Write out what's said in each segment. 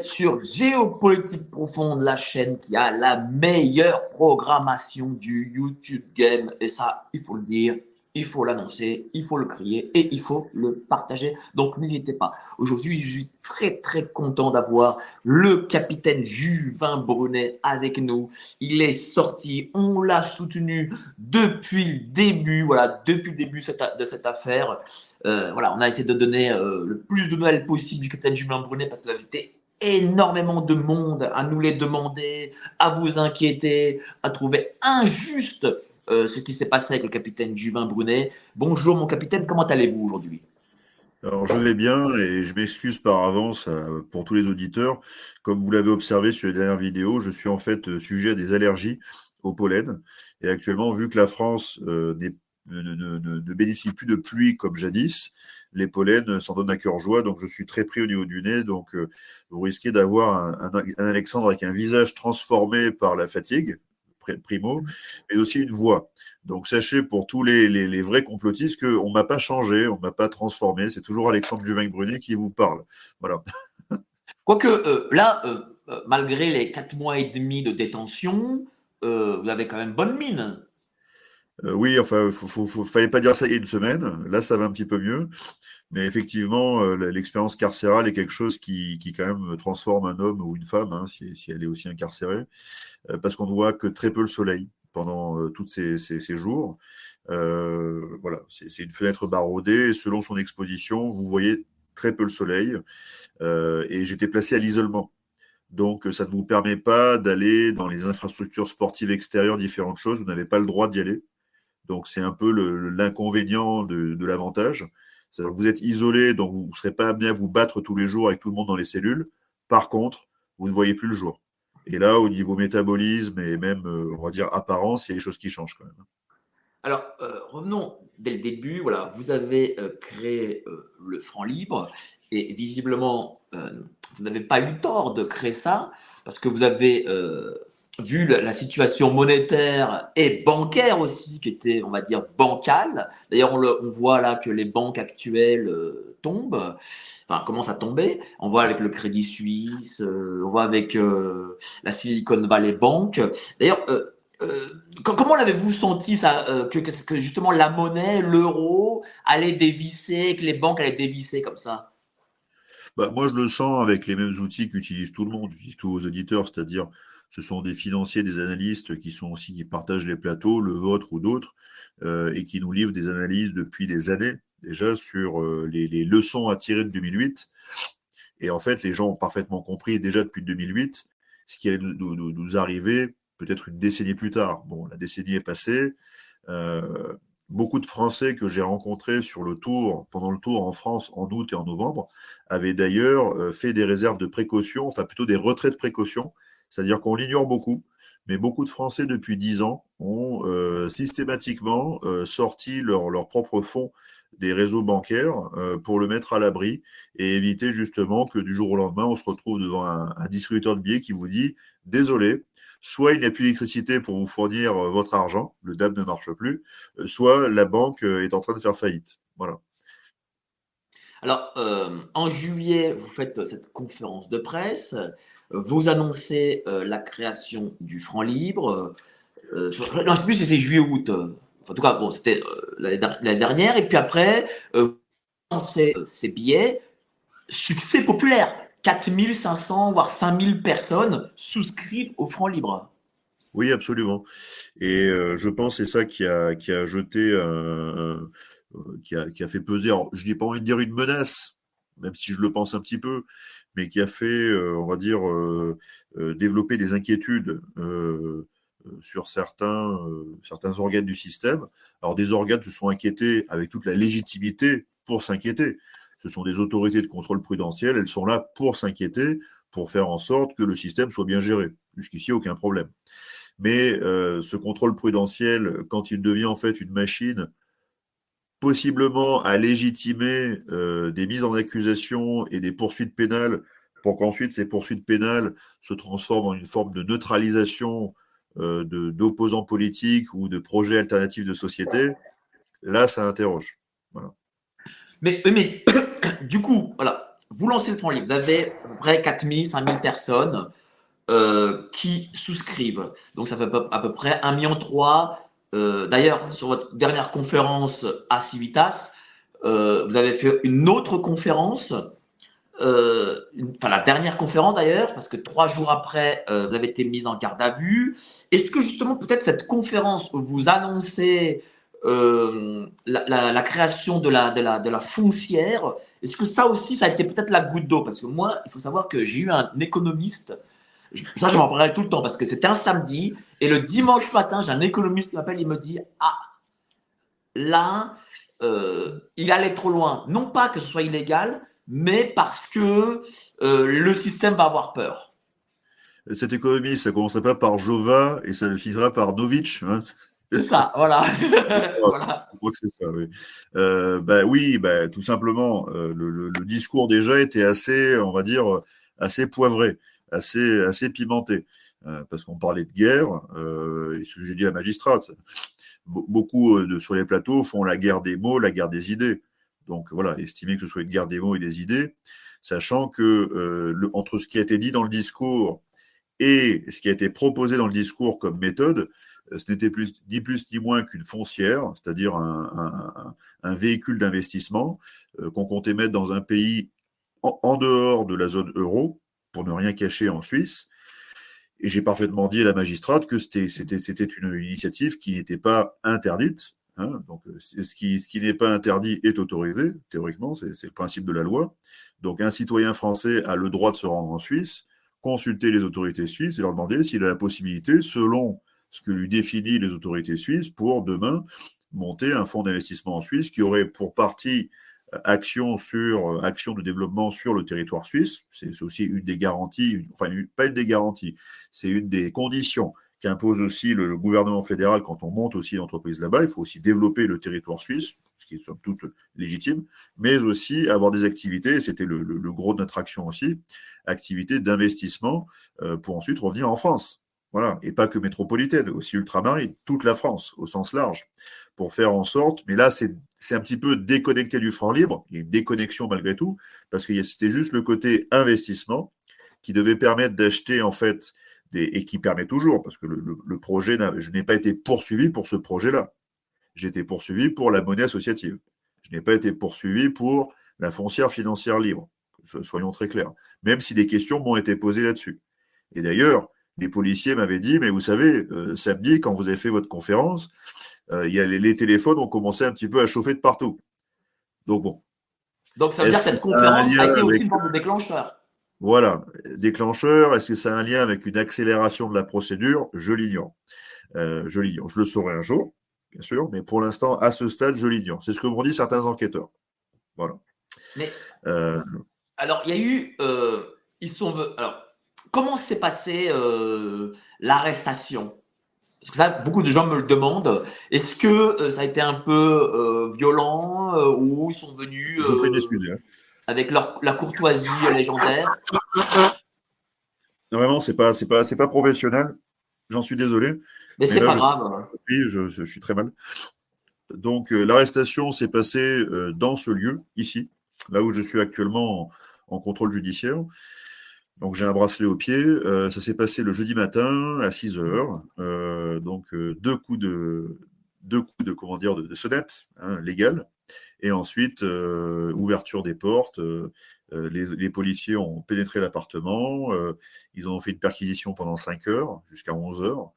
sur Géopolitique Profonde, la chaîne qui a la meilleure programmation du YouTube Game. Et ça, il faut le dire, il faut l'annoncer, il faut le crier et il faut le partager. Donc n'hésitez pas. Aujourd'hui, je suis très très content d'avoir le capitaine Juvin Brunet avec nous. Il est sorti, on l'a soutenu depuis le début, voilà, depuis le début de cette affaire. Euh, voilà, on a essayé de donner euh, le plus de nouvelles possible du capitaine Juvin Brunet parce que vous avez énormément de monde à nous les demander, à vous inquiéter, à trouver injuste euh, ce qui s'est passé avec le capitaine Juvin Brunet. Bonjour mon capitaine, comment allez-vous aujourd'hui? Alors je vais bien et je m'excuse par avance euh, pour tous les auditeurs. Comme vous l'avez observé sur les dernières vidéos, je suis en fait euh, sujet à des allergies au pollen. Et actuellement, vu que la France ne, bénéficie plus de pluie comme jadis, les pollens s'en donnent à cœur joie. Donc je suis très pris au niveau du nez. Donc vous risquez d'avoir un, Alexandre avec un visage transformé par la fatigue, primo, mais aussi une voix. Donc sachez pour tous les, vrais complotistes qu'on ne m'a pas changé, on ne m'a pas transformé, c'est toujours Alexandre Juvin-Brunet qui vous parle. Voilà. Quoique euh, là, euh, euh, malgré les quatre mois et demi de détention, vous avez quand même bonne mine. Oui, enfin, il fallait pas dire ça il y a une semaine. Là, ça va un petit peu mieux. Mais effectivement, l'expérience carcérale est quelque chose qui, quand même transforme un homme ou une femme, hein, si, si, elle est aussi incarcérée. Euh, parce qu'on ne voit que très peu le soleil pendant euh, tous ces, jours. Euh, voilà, c'est une fenêtre barodée. selon son exposition, vous voyez très peu le soleil. et j'étais placé à l'isolement. Donc, ça ne vous permet pas d'aller dans les infrastructures sportives extérieures, différentes choses. Vous n'avez pas le droit d'y aller. Donc, c'est un peu l'inconvénient de, l'avantage. Vous êtes isolé, donc vous ne serez pas amené à vous battre tous les jours avec tout le monde dans les cellules. Par contre, vous ne voyez plus le jour. Et là, au niveau métabolisme et même, euh, on va dire, apparence, il y a des choses qui changent quand même. Alors, euh, revenons dès le début. Voilà, vous avez euh, créé le franc libre et visiblement, vous n'avez pas eu tort de créer ça parce que vous avez vu la, situation monétaire et bancaire aussi qui était, on va dire, bancale. D'ailleurs, on, on, voit là que les banques actuelles tombent enfin, commence à tomber. On voit avec le Crédit Suisse, euh, on voit avec euh, la Silicon Valley Bank. D'ailleurs, euh, comment l'avez-vous senti ça, que, justement la monnaie, l'euro, allait dévisser, que les banques allaient dévisser comme ça? Bah, Moi, je le sens avec les mêmes outils qu'utilisent tout le monde, utilisent tous vos auditeurs, c'est-à-dire ce sont des financiers, des analystes qui sont aussi qui partagent les plateaux, le vôtre ou d'autres, et qui nous livrent des analyses depuis des années déjà sur euh, les, leçons à tirer de 2008. Et en fait, les gens ont parfaitement compris déjà depuis 2008 ce qui allait nous, arriver peut-être une décennie plus tard. Bon, la décennie est passée. Euh, beaucoup de Français que j'ai rencontrés sur le tour, pendant le tour en France en août et en novembre, avaient d'ailleurs euh, fait des réserves de précaution, enfin plutôt des retraits de précaution, c'est-à-dire qu'on l'ignore beaucoup, mais beaucoup de Français depuis dix ans ont systématiquement sorti leur, leur propre fonds des réseaux bancaires euh, pour le mettre à l'abri et éviter justement que du jour au lendemain, on se retrouve devant un, distributeur de billets qui vous dit désolé, soit il n'y a plus d'électricité pour vous fournir euh, votre argent, le DAB ne marche plus, euh, soit la banque est en train de faire faillite. Voilà. Alors, en juillet, vous faites cette conférence de presse, vous annoncez la création du franc libre. non, je sais plus si c'est juillet-août en tout cas, bon, c'était euh, l'année dernière. Et puis après, euh, ces, ces billets, succès populaire. 4500, voire 5000 personnes souscrivent au franc libre. Oui, absolument. Et euh, je pense que c'est ça qui a, jeté, qui, a, fait peser, je n'ai pas envie de dire une menace, même si je le pense un petit peu, mais qui a fait, on va dire, développer des inquiétudes euh, sur certains, euh, organes du système. Alors des organes se sont inquiétés avec toute la légitimité pour s'inquiéter. Ce sont des autorités de contrôle prudentiel, elles sont là pour s'inquiéter, pour faire en sorte que le système soit bien géré. Jusqu'ici, aucun problème. Mais euh, ce contrôle prudentiel, quand il devient en fait une machine possiblement à légitimer des mises en accusation et des poursuites pénales pour qu'ensuite ces poursuites pénales se transforment en une forme de neutralisation euh, d'opposants politiques ou de projets alternatifs de société, là, ça interroge. Mais, mais du coup, voilà, vous lancez le fonds libre, vous avez à peu près 4000, 5000 personnes euh, qui souscrivent. Donc ça fait à peu près 1,3 million. Euh, D'ailleurs, sur votre dernière conférence à Civitas, euh, vous avez fait une autre conférence, euh, enfin la dernière conférence d'ailleurs, parce que trois jours après, vous avez été mise en garde à vue. Est-ce que justement peut-être cette conférence où vous annoncez la, création de la, de la foncière, est-ce que ça aussi, ça a été peut-être la goutte d'eau? Parce que moi, il faut savoir que j'ai eu un économiste, ça je m'en parlerai tout le temps, parce que c'était un samedi, et le dimanche matin, j'ai un économiste qui m'appelle, il me dit, ah, là, euh, il allait trop loin. Non pas que ce soit illégal, mais parce que euh, le système va avoir peur. Cet économiste, ça ne commencerait pas par Jova et ça finira par Novitch. Hein c'est ça, voilà. voilà. Je crois que c'est ça, oui. Euh, bah, oui, bah, tout simplement, le, le, le, discours déjà était assez, on va dire, assez poivré, assez, assez pimenté. Euh, parce qu'on parlait de guerre, euh, et ce que j'ai dit à la magistrate, beaucoup de, sur les plateaux font la guerre des mots, la guerre des idées. Donc voilà, estimer que ce soit une guerre des mots et des idées, sachant que euh, entre ce qui a été dit dans le discours et ce qui a été proposé dans le discours comme méthode, ce n'était plus, ni plus ni moins qu'une foncière, c'est-à-dire un, un, un, véhicule d'investissement euh, qu'on comptait mettre dans un pays en, dehors de la zone euro, pour ne rien cacher en Suisse. Et j'ai parfaitement dit à la magistrate que c'était une initiative qui n'était pas interdite. Hein, donc, ce qui, ce qui n'est pas interdit est autorisé, théoriquement, c'est le principe de la loi. Donc, un citoyen français a le droit de se rendre en Suisse, consulter les autorités suisses et leur demander s'il a la possibilité, selon ce que lui définit les autorités suisses pour demain monter un fonds d'investissement en Suisse qui aurait pour partie euh, action sur euh, action de développement sur le territoire suisse. C'est aussi une des garanties, enfin pas une des garanties, c'est une des conditions qu'impose aussi le, gouvernement fédéral quand on monte aussi l'entreprise là-bas. Il faut aussi développer le territoire suisse, ce qui est somme toute légitime, mais aussi avoir des activités, c'était le, gros de notre action aussi, activités d'investissement euh, pour ensuite revenir en France. Voilà, et pas que métropolitaine, aussi ultramarine, toute la France au sens large, pour faire en sorte, mais là c'est un petit peu déconnecté du franc libre, il y a une déconnexion malgré tout, parce que c'était juste le côté investissement qui devait permettre d'acheter en fait, et qui permet toujours, parce que le, le projet, je n'ai pas été poursuivi pour ce projet-là, j'ai été poursuivi pour la monnaie associative, je n'ai pas été poursuivi pour la foncière financière libre, soyons très clairs, même si des questions m'ont été posées là-dessus. Et d'ailleurs, les policiers m'avaient dit, mais vous savez, euh, samedi, quand vous avez fait votre conférence, euh, y a les, les, téléphones ont commencé un petit peu à chauffer de partout. Donc bon. Donc ça veut dire que cette conférence a été aussi une forme de déclencheur? Voilà, déclencheur, est-ce que ça a un lien avec une accélération de la procédure? Je l'ignore. Euh, je l'ignore. Je le saurai un jour, bien sûr, mais pour l'instant, à ce stade, je l'ignore. C'est ce que m'ont dit certains enquêteurs. Voilà. Mais, alors, il y a eu, ils sont, alors, comment s'est passée euh, l'arrestation? Parce que ça, beaucoup de gens me le demandent. Est-ce que euh, ça a été un peu euh, violent ou ils sont venus hein. avec leur, la courtoisie légendaire? Vraiment, c'est pas, c'est pas, c'est pas professionnel. J'en suis désolé. Mais c'est pas grave. Oui, je, je, suis très mal. Donc, l'arrestation s'est passée dans ce lieu, ici, là où je suis actuellement en, en contrôle judiciaire. Donc j'ai un bracelet au pied. Euh, ça s'est passé le jeudi matin à 6 heures. Euh, donc euh, deux coups de deux coups de comment dire de, sonnette hein, légale. Et ensuite ouverture des portes. Les, policiers ont pénétré l'appartement. ils ont fait une perquisition pendant 5 heures jusqu'à 11 heures.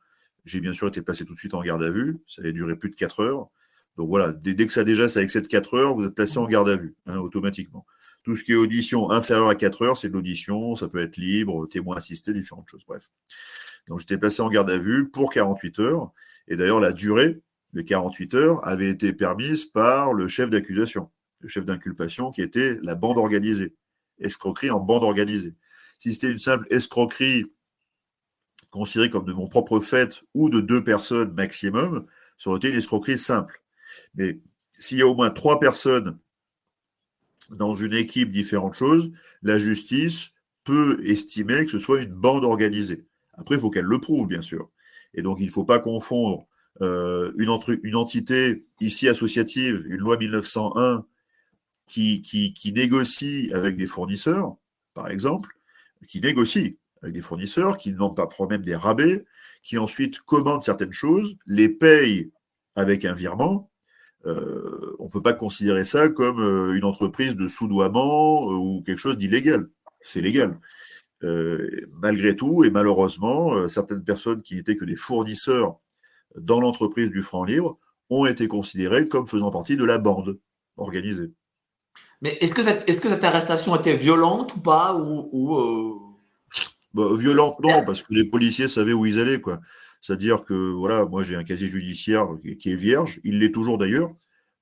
J'ai bien sûr été placé tout de suite en garde à vue. Ça a duré plus de 4 heures. Donc voilà, dès, dès que ça déjà ça excède 4 heures, vous êtes placé en garde à vue hein, automatiquement. Tout ce qui est audition inférieure à 4 heures, c'est de l'audition, ça peut être libre, témoin assisté, différentes choses, bref. Donc j'étais placé en garde à vue pour 48 heures, et d'ailleurs la durée de 48 heures avait été permise par le chef d'accusation, le chef d'inculpation qui était la bande organisée, escroquerie en bande organisée. Si c'était une simple escroquerie considérée comme de mon propre fait ou de deux personnes maximum, ça aurait été une escroquerie simple. Mais s'il y a au moins trois personnes dans une équipe différentes choses, la justice peut estimer que ce soit une bande organisée. Après, il faut qu'elle le prouve, bien sûr. Et donc, il ne faut pas confondre euh, une, entité ici associative, une loi 1901, qui, négocient avec des fournisseurs, par exemple, qui négocient avec des fournisseurs, qui n'ont pas même des rabais, qui ensuite commandent certaines choses, les payent avec un virement, euh, on ne peut pas considérer ça comme euh, une entreprise de soudoiement euh, ou quelque chose d'illégal. C'est légal. malgré tout, et malheureusement, certaines personnes qui n'étaient que des fournisseurs dans l'entreprise du franc libre ont été considérées comme faisant partie de la bande organisée. Mais est-ce que, cette, est-ce que cette arrestation était violente ou pas ou, bah, Violente, non, parce que les policiers savaient où ils allaient. quoi. C'est-à-dire que voilà, moi j'ai un casier judiciaire qui est vierge, il l'est toujours d'ailleurs.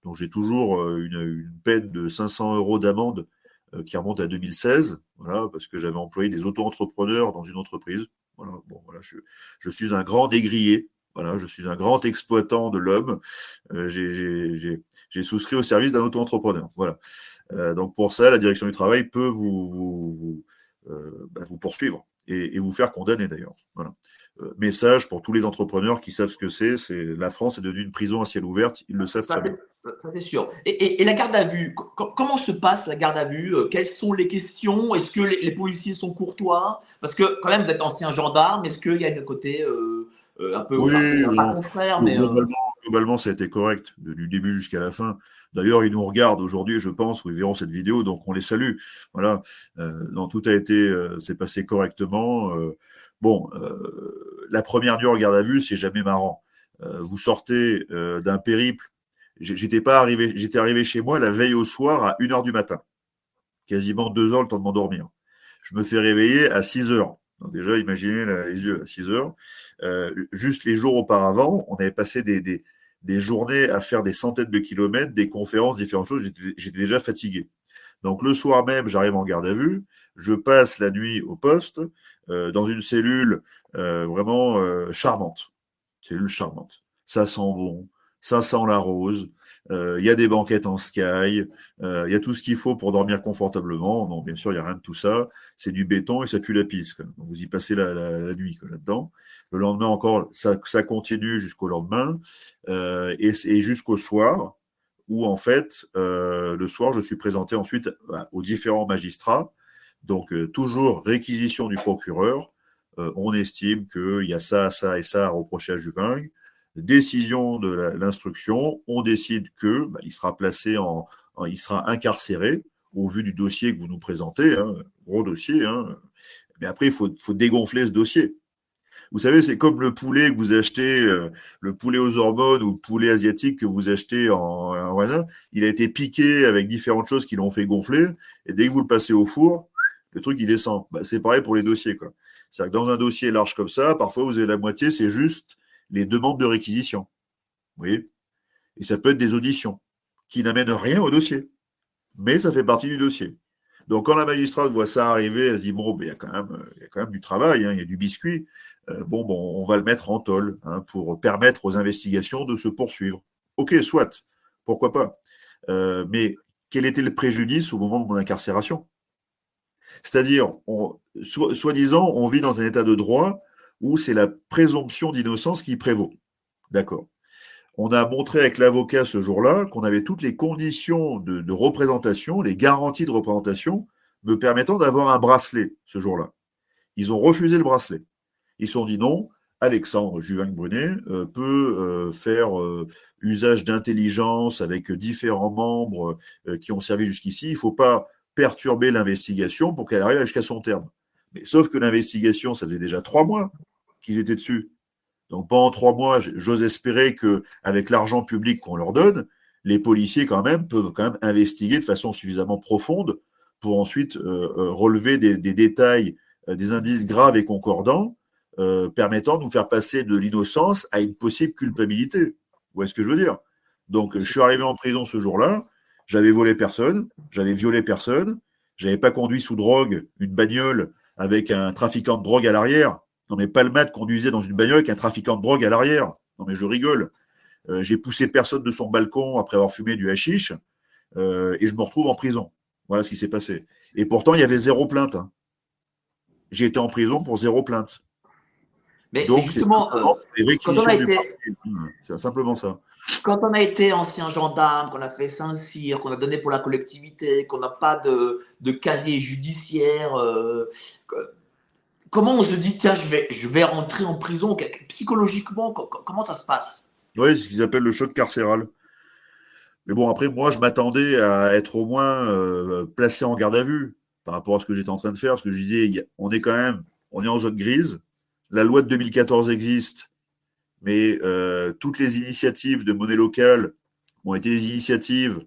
Donc j'ai toujours euh, une, peine de 500 euros d'amende euh, qui remonte à 2016, voilà, parce que j'avais employé des auto-entrepreneurs dans une entreprise. Voilà, bon, voilà, je, suis un grand dégrillé, voilà, je suis un grand exploitant de l'homme. Euh, j'ai souscrit au service d'un auto-entrepreneur. Voilà. donc pour ça, la direction du travail peut vous, vous, bah, poursuivre et, et, vous faire condamner d'ailleurs. Voilà. Euh, message pour tous les entrepreneurs qui savent ce que c'est. C'est la France est devenue une prison à ciel ouvert. Ils le savent très bien. C'est sûr. Et, la garde à vue, comment se passe la garde à vue euh, Quelles sont les questions? Est-ce que les, policiers sont courtois? Parce que quand même, vous êtes ancien gendarme. Est-ce qu'il y a un côté euh, un peu oui, pas confrère, mais globalement, ça a été correct du début jusqu'à la fin. D'ailleurs, ils nous regardent aujourd'hui, je pense, ou ils verront cette vidéo, donc on les salue. Voilà. non, tout a été, c'est passé correctement. Bon, euh, la première nuit en garde à vue, c'est jamais marrant. Euh, vous sortez euh, d'un périple. J'étais pas arrivé, j'étais arrivé chez moi la veille au soir à 1h du matin. Quasiment deux heures le temps de m'endormir. Je me fais réveiller à 6 heures. Donc déjà, imaginez les yeux à 6 heures. juste les jours auparavant, on avait passé des, journées à faire des centaines de kilomètres, des conférences, différentes choses. J'étais déjà fatigué. Donc le soir même, j'arrive en garde à vue, je passe la nuit au poste, dans une cellule euh, vraiment euh, charmante. Cellule charmante. Ça sent bon, ça sent la rose. Il y a des banquettes en sky, il y a tout ce qu'il faut pour dormir confortablement. Non, bien sûr, il n'y a rien de tout ça. C'est du béton et ça pue la pisse. vous y passez la, la, nuit là-dedans. Le lendemain encore, ça, ça continue jusqu'au lendemain et, et jusqu'au soir où en fait, le soir, je suis présenté ensuite bah, aux différents magistrats donc, euh, toujours réquisition du procureur. Euh, on estime qu'il y a ça, ça et ça à reprocher à Juvingue. Décision de l'instruction, on décide que bah, il sera placé en, il sera incarcéré au vu du dossier que vous nous présentez, hein, gros dossier. Hein. Mais après, il faut, dégonfler ce dossier. Vous savez, c'est comme le poulet que vous achetez, euh, le poulet aux hormones ou le poulet asiatique que vous achetez en, en il a été piqué avec différentes choses qui l'ont fait gonfler, et dès que vous le passez au four, le truc il descend. Bah, c'est pareil pour les dossiers. C'est-à-dire que dans un dossier large comme ça, parfois vous avez la moitié, c'est juste les demandes de réquisition. Vous voyez? Et ça peut être des auditions qui n'amènent rien au dossier. Mais ça fait partie du dossier. Donc quand la magistrate voit ça arriver, elle se dit bon, il, y a quand même, il y a quand même du travail, hein, il y a du biscuit. Euh, bon, bon, on va le mettre en tôle hein, pour permettre aux investigations de se poursuivre. Ok, soit, pourquoi pas? Euh, mais quel était le préjudice au moment de mon incarcération? C'est-à-dire, soi-disant, on vit dans un état de droit où c'est la présomption d'innocence qui prévaut. D'accord. On a montré avec l'avocat ce jour-là qu'on avait toutes les conditions de, représentation, les garanties de représentation me permettant d'avoir un bracelet ce jour-là. Ils ont refusé le bracelet. Ils se sont dit non, Alexandre Juvin Brunet euh, peut euh, faire euh, usage d'intelligence avec différents membres qui ont servi jusqu'ici. Il ne faut pas perturber l'investigation pour qu'elle arrive jusqu'à son terme. Mais sauf que l'investigation, ça faisait déjà trois mois qu'ils étaient dessus. Donc pendant trois mois, j'ose espérer que avec l'argent public qu'on leur donne, les policiers quand même peuvent quand même investiguer de façon suffisamment profonde pour ensuite euh, euh, relever des, détails, euh, des indices graves et concordants, permettant de nous faire passer de l'innocence à une possible culpabilité. Vous voyez ce que je veux dire? Donc je suis arrivé en prison ce jour-là, j'avais volé personne, j'avais violé personne, j'avais pas conduit sous drogue une bagnole avec un trafiquant de drogue à l'arrière. Non mais mat conduisait dans une bagnole avec un trafiquant de drogue à l'arrière. Non mais je rigole. Euh, j'ai poussé personne de son balcon après avoir fumé du hashish euh, et je me retrouve en prison. Voilà ce qui s'est passé. Et pourtant, il y avait zéro plainte. Hein. J'ai été en prison pour zéro plainte. Mais, Donc, justement, quand on a été... c'est simplement ça. Quand on a été ancien gendarme, qu'on a fait Saint-Cyr, qu'on a donné pour la collectivité, qu'on n'a pas de, de, casier judiciaire, comment on se dit, tiens, je vais, je vais rentrer en prison Psychologiquement, comment ça se passe? Oui, c'est ce qu'ils appellent le choc carcéral. Mais bon, après, moi, je m'attendais à être au moins euh, placé en garde à vue par rapport à ce que j'étais en train de faire, parce que je disais, on est quand même, on est en zone grise. La loi de 2014 existe, mais euh, toutes les initiatives de monnaie locale ont été des initiatives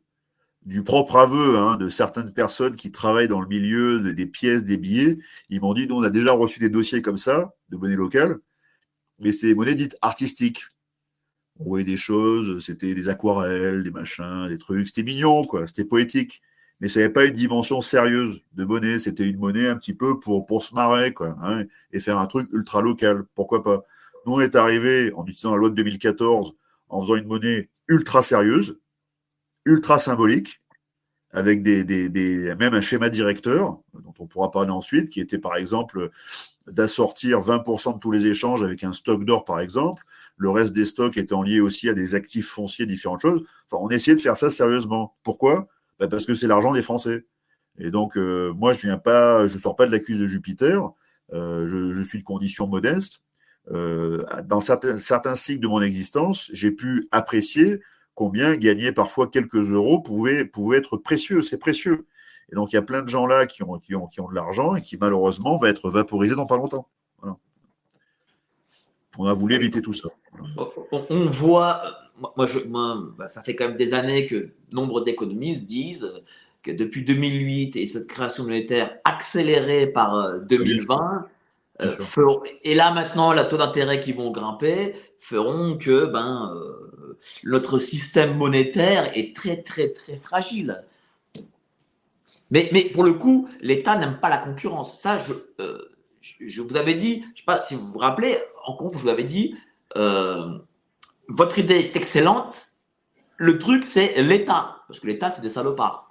du propre aveu hein, de certaines personnes qui travaillent dans le milieu des pièces, des billets. Ils m'ont dit, nous, on a déjà reçu des dossiers comme ça, de monnaie locale, mais c'est des monnaies dites artistiques. On voyait des choses, c'était des aquarelles, des machins, des trucs. C'était mignon, quoi. C'était poétique. Mais ça n'avait pas une dimension sérieuse de monnaie. C'était une monnaie un petit peu pour, pour se marrer, quoi. Hein, et faire un truc ultra local. Pourquoi pas? Nous, on est arrivé en utilisant la loi de 2014 en faisant une monnaie ultra sérieuse, ultra symbolique, avec des, des, même un schéma directeur, dont on pourra parler ensuite, qui était par exemple d'assortir 20% de tous les échanges avec un stock d'or, par exemple. Le reste des stocks étant liés aussi à des actifs fonciers, différentes choses. Enfin, on essayait de faire ça sérieusement. Pourquoi? Bah Parce que c'est l'argent des Français. Et donc, euh, moi, je viens pas, je sors pas de l'accuse de Jupiter. Euh, je, je, suis de condition modeste. Euh, dans certains, cycles de mon existence, j'ai pu apprécier combien gagner parfois quelques euros pouvait, pouvait être précieux, c'est précieux. Et donc il y a plein de gens là qui ont, qui ont, qui ont de l'argent et qui malheureusement va être vaporisé dans pas longtemps. On a voulu éviter tout ça. On, voit, moi, je, bah, ça fait quand même des années que nombre d'économistes disent que depuis 2008 et cette création monétaire accélérée par 2020, euh, et là maintenant, la taux d'intérêt qui vont grimper feront que ben, euh, notre système monétaire est très, très, très fragile. Mais, mais pour le coup, l'État n'aime pas la concurrence. Ça, je, euh, je, vous avais dit, je ne sais pas si vous vous rappelez, en conf, je vous avais dit, votre idée est excellente. Le truc, c'est l'État. Parce que l'État, c'est des salopards.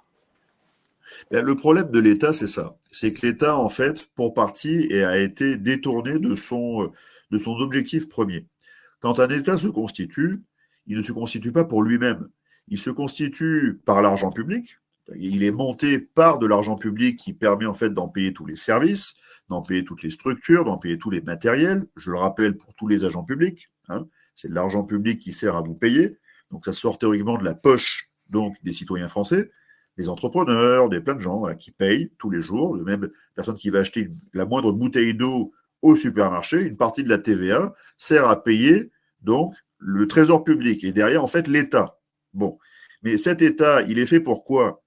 Le problème de l'État, c'est ça. C'est que l'État, en fait, pour partie, a été détourné de son, de son objectif premier. Quand un État se constitue, il ne se constitue pas pour lui-même. Il se constitue par l'argent public. Il est monté par de l'argent public qui permet en fait d'en payer tous les services, d'en payer toutes les structures, d'en payer tous les matériels. Je le rappelle pour tous les agents publics. Hein. c'est l'argent public qui sert à vous payer. Donc ça sort théoriquement de la poche des citoyens français, des entrepreneurs, des plein de gens qui payent tous les jours. Même personne qui va acheter la moindre bouteille d'eau au supermarché, une partie de la TVA sert à payer donc le trésor public et derrière, en fait, l'État. Bon. Mais cet État, il est fait pour quoi?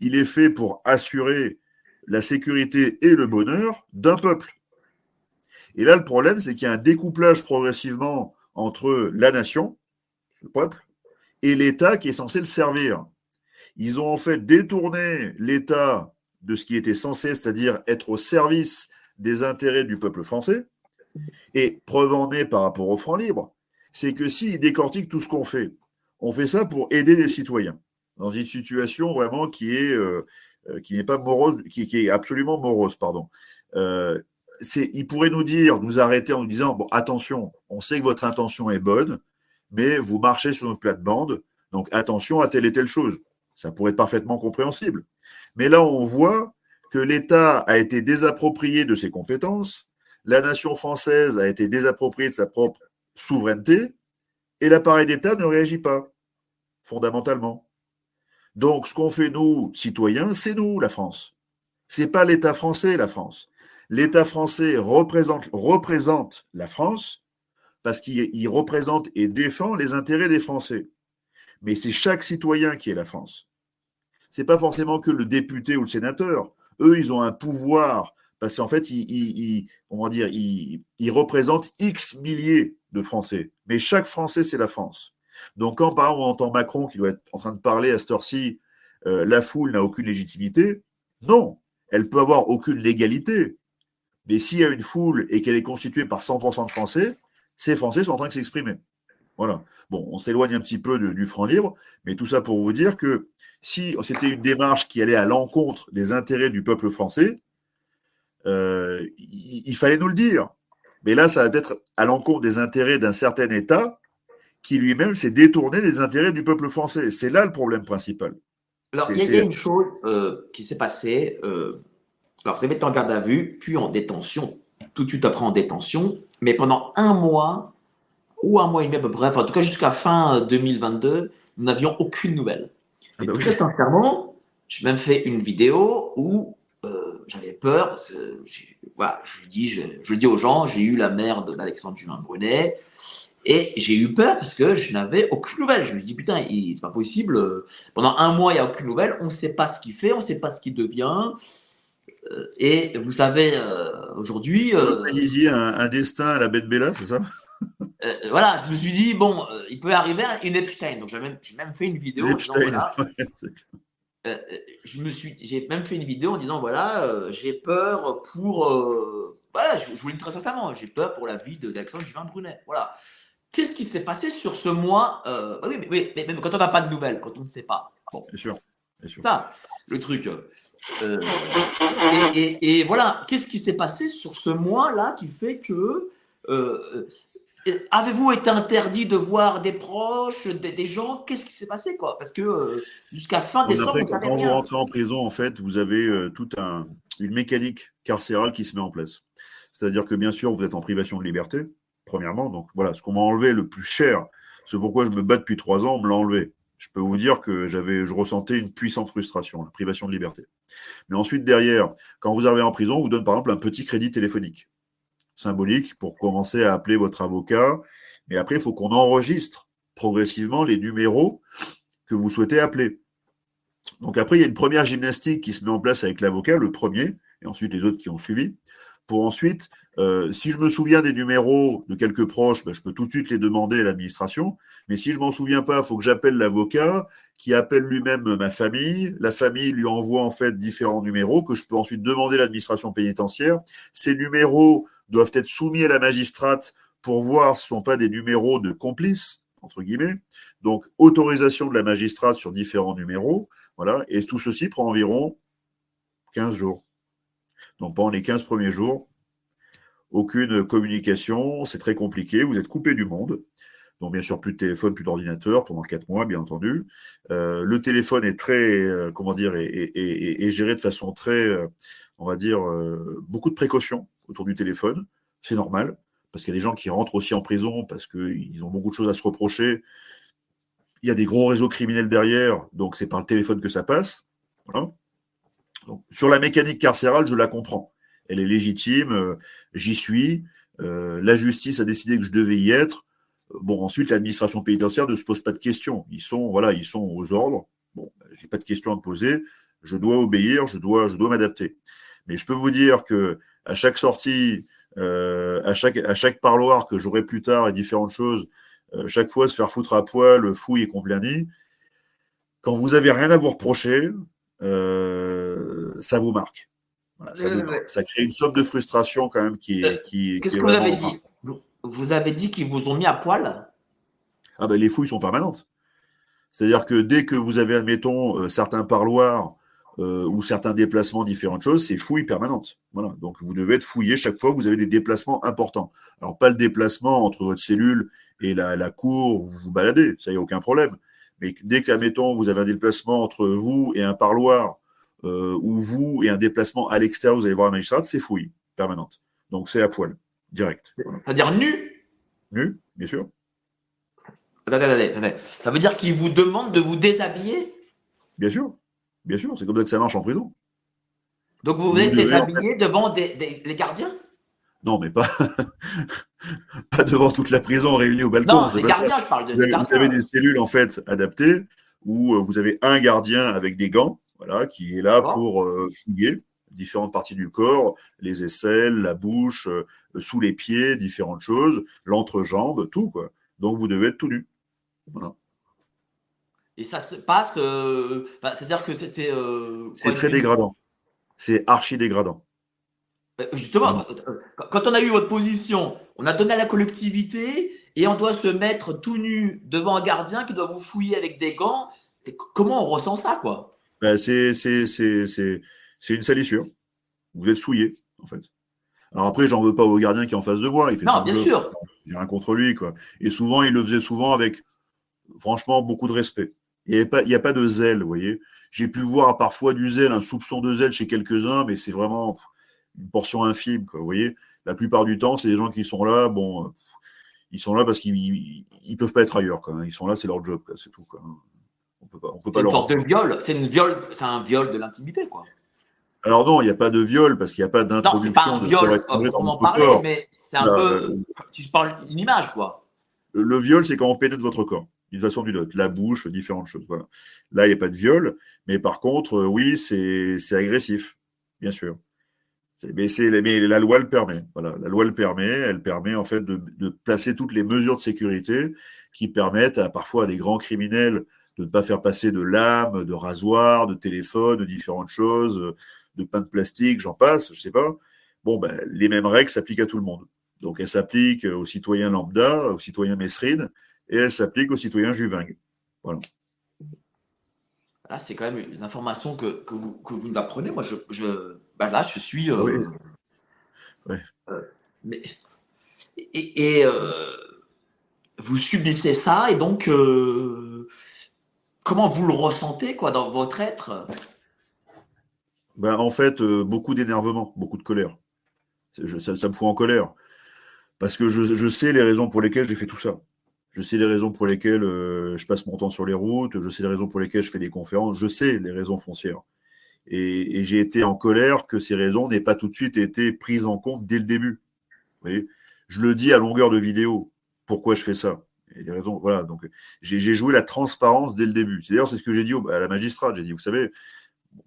Il est fait pour assurer la sécurité et le bonheur d'un peuple. Et là, le problème, c'est qu'il y a un découplage progressivement entre la nation, le peuple, et l'État qui est censé le servir. Ils ont en fait détourné l'État de ce qui était censé, c'est-à-dire être au service des intérêts du peuple français. Et preuve en est par rapport au franc libre, c'est que s'ils décortiquent tout ce qu'on fait, on fait ça pour aider les citoyens dans une situation vraiment qui est euh, euh, qui n'est pas morose, qui, est absolument morose, pardon. Euh, ils pourraient nous dire, nous arrêter en nous disant bon attention, on sait que votre intention est bonne, mais vous marchez sur notre plate-bande, donc attention à telle et telle chose. Ça pourrait être parfaitement compréhensible. Mais là, on voit que l'État a été désapproprié de ses compétences, la nation française a été désappropriée de sa propre souveraineté et l'appareil d'État ne réagit pas, fondamentalement. Donc, ce qu'on fait, nous, citoyens, c'est nous, la France. C'est pas l'État français, la France. L'État français représente, représente la France parce qu'il représente et défend les intérêts des Français. Mais c'est chaque citoyen qui est la France. C'est pas forcément que le député ou le sénateur. Eux, ils ont un pouvoir parce qu'en fait, ils, dire, ils représentent X milliers de Français. Mais chaque Français, c'est la France. Donc, quand par exemple on entend Macron qui doit être en train de parler à cette heure-ci, euh, la foule n'a aucune légitimité, non, elle peut avoir aucune légalité. Mais s'il y a une foule et qu'elle est constituée par 100% de Français, ces Français sont en train de s'exprimer. Voilà. Bon, on s'éloigne un petit peu du franc libre, mais tout ça pour vous dire que si c'était une démarche qui allait à l'encontre des intérêts du peuple français, euh, il, fallait nous le dire. Mais là, ça va être à l'encontre des intérêts d'un certain État qui lui-même s'est détourné des intérêts du peuple français. C'est là le problème principal. Alors, il y, a une chose euh, qui s'est passée. Euh, alors, vous avez été en garde à vue, puis en détention, tout de suite après en détention, mais pendant un mois, ou un mois et demi à peu près, en tout cas jusqu'à fin 2022, nous n'avions aucune nouvelle. Ah bah très sincèrement, j'ai même fait une vidéo où euh, j'avais peur, parce que voilà, je, dis, je, le dis aux gens, j'ai eu la merde d'Alexandre Julien Brunet, et j'ai eu peur parce que je n'avais aucune nouvelle. Je me suis dit, putain, c'est pas possible. Pendant un mois, il n'y a aucune nouvelle. On ne sait pas ce qu'il fait, on ne sait pas ce qu'il devient. Euh, et vous savez, euh, aujourd'hui. Euh, un, un, destin à la bête Bella, c'est ça? euh, Voilà, je me suis dit, bon, il peut arriver une Epstein. Donc j'ai même, même, fait une vidéo disant, voilà. je me suis, j'ai même fait une vidéo en disant, voilà, j'ai peur pour. voilà, je, vous le dis très sincèrement, j'ai peur pour la vie d'Alexandre Juvin Brunet. Voilà. Qu'est-ce qui s'est passé sur ce mois euh, Oui, mais, mais, même quand on n'a pas de nouvelles, quand on ne sait pas. Bon. Bien sûr. Ça, le truc. Euh, et, voilà, qu'est-ce qui s'est passé sur ce mois-là qui fait que. Euh, avez-vous été interdit de voir des proches, des, gens? Qu'est-ce qui s'est passé quoi? Parce que jusqu'à fin décembre, quand vous rentrez en prison, en fait, vous avez toute un, une mécanique carcérale qui se met en place. C'est-à-dire que bien sûr, vous êtes en privation de liberté, premièrement. Donc voilà, ce qu'on m'a enlevé le plus cher, c'est pourquoi je me bats depuis trois ans, on me l'a enlevé. Je peux vous dire que j'avais, je ressentais une puissante frustration, la privation de liberté. Mais ensuite, derrière, quand vous arrivez en prison, on vous donne par exemple un petit crédit téléphonique symbolique pour commencer à appeler votre avocat. Mais après, il faut qu'on enregistre progressivement les numéros que vous souhaitez appeler. Donc après, il y a une première gymnastique qui se met en place avec l'avocat, le premier, et ensuite les autres qui ont suivi, pour ensuite euh, si je me souviens des numéros de quelques proches, ben, je peux tout de suite les demander à l'administration. Mais si je m'en souviens pas, il faut que j'appelle l'avocat, qui appelle lui-même ma famille. La famille lui envoie en fait différents numéros que je peux ensuite demander à l'administration pénitentiaire. Ces numéros doivent être soumis à la magistrate pour voir si ce ne sont pas des numéros de complices, entre guillemets. Donc, autorisation de la magistrate sur différents numéros. Voilà. Et tout ceci prend environ 15 jours. Donc, pendant les 15 premiers jours, aucune communication, c'est très compliqué, vous êtes coupé du monde. Donc bien sûr, plus de téléphone, plus d'ordinateur pendant quatre mois, bien entendu. Euh, le téléphone est très, euh, comment dire, est, géré de façon très, euh, on va dire, beaucoup de précautions autour du téléphone. C'est normal, parce qu'il y a des gens qui rentrent aussi en prison parce qu'ils ont beaucoup de choses à se reprocher. Il y a des gros réseaux criminels derrière, donc c'est par le téléphone que ça passe. Sur la mécanique carcérale, je la comprends elle est légitime, euh, j'y suis, euh, la justice a décidé que je devais y être. Bon, ensuite, l'administration pénitentiaire ne se pose pas de questions. Ils sont, voilà, ils sont aux ordres. Bon, j'ai pas de questions à me poser. Je dois obéir, je dois m'adapter. Mais je peux vous dire que à chaque sortie, euh, à chaque, à chaque parloir que j'aurai plus tard et différentes choses, chaque fois se faire foutre à poil, fouille et compagnie, quand vous avez rien à vous reprocher, ça vous marque ça, crée une somme de frustration quand même qui est. Euh, qui, Qu'est-ce que vous avez dit vous, avez dit qu'ils vous ont mis à poil? Ah ben les fouilles sont permanentes. C'est-à-dire que dès que vous avez, admettons, euh, certains parloirs euh, ou certains déplacements, différentes choses, c'est fouille permanente. Voilà. Donc vous devez être fouillé chaque fois que vous avez des déplacements importants. Alors pas le déplacement entre votre cellule et la, la cour où vous vous baladez, ça y a aucun problème. Mais dès qu'admettons vous avez un déplacement entre vous et un parloir euh, où vous et un déplacement à l'extérieur, vous allez voir un magistrat, c'est fouille permanente. Donc c'est à poil, direct. C'est-à-dire nu? Nu, bien sûr. Attendez, attendez, attendez. Ça veut dire qu'il vous demande de vous déshabiller? Bien sûr, bien sûr, c'est comme ça que ça marche en prison. Donc vous, vous êtes déshabillé devant des, les gardiens? Non, mais pas, pas devant toute la prison réunie au balcon. Non, les gardiens, je parle de vous Vous avez des cellules en fait adaptées où euh, vous avez un gardien avec des gants voilà, qui est là pour euh, fouiller différentes parties du corps, les aisselles, la bouche, euh, sous les pieds, différentes choses, l'entrejambe, tout quoi. Donc vous devez être tout nu. Voilà. Et ça se passe, euh, c'est-à-dire que c'était. c'est très dégradant. C'est archi dégradant. Justement, quand on a eu votre position, on a donné à la collectivité et on doit se mettre tout nu devant un gardien qui doit vous fouiller avec des gants. Et comment on ressent ça, quoi? Ben, c'est une salissure. Vous êtes souillé, en fait. Alors après, j'en veux pas au gardien qui est en face de moi. Il fait non, bien sûr. J'ai rien contre lui, quoi. Et souvent, il le faisait souvent avec, franchement, beaucoup de respect. Il n'y a, pas, de zèle, vous voyez. J'ai pu voir parfois du zèle, un soupçon de zèle chez quelques-uns, mais c'est vraiment une portion infime, quoi, vous voyez. La plupart du temps, c'est des gens qui sont là, bon, ils sont là parce qu'ils ne peuvent pas être ailleurs, quoi. Ils sont là, c'est leur job, c'est tout, quoi. On peut pas, on peut pas leur... de viol, c'est viol, un viol de l'intimité, quoi. Alors non, il n'y a pas de viol parce qu'il n'y a pas d'introduction. Non, c'est pas un viol proprement parler, mais c'est un peu, si je parle une image, quoi. Le, viol, c'est quand on pénètre votre corps, d'une façon ou d'une autre, la bouche, différentes choses. Voilà. Là, il n'y a pas de viol, mais par contre, euh, oui, c'est agressif, bien sûr. Mais, mais la loi le permet. Voilà, la loi le permet. Elle permet en fait de, de placer toutes les mesures de sécurité qui permettent à, parfois à des grands criminels de ne pas faire passer de lames, de rasoirs, de téléphones, de différentes choses, de pain de plastique, j'en passe, je sais pas. Bon, ben, les mêmes règles s'appliquent à tout le monde. Donc, elles s'appliquent aux citoyens lambda, aux citoyens mesrines, et elles s'appliquent aux citoyens juvingues. Voilà. Là, c'est quand même une information que, vous, nous apprenez. Moi, je, ben là, je suis. Euh, oui. Euh, mais, et, euh, vous subissez ça, et donc, comment vous le ressentez quoi, dans votre être? Ben, En fait, beaucoup d'énervement, beaucoup de colère. ça, me fout en colère. Parce que je, sais les raisons pour lesquelles j'ai fait tout ça. Je sais les raisons pour lesquelles euh, je passe mon temps sur les routes, je sais les raisons pour lesquelles je fais des conférences, je sais les raisons foncières. Et, j'ai été en colère que ces raisons n'aient pas tout de suite été prises en compte dès le début. Vous je le dis à longueur de vidéo. Pourquoi je fais ça? Et les raisons, voilà. Donc, j'ai joué la transparence dès le début. D'ailleurs c'est ce que j'ai dit à la magistrate. J'ai dit, vous savez,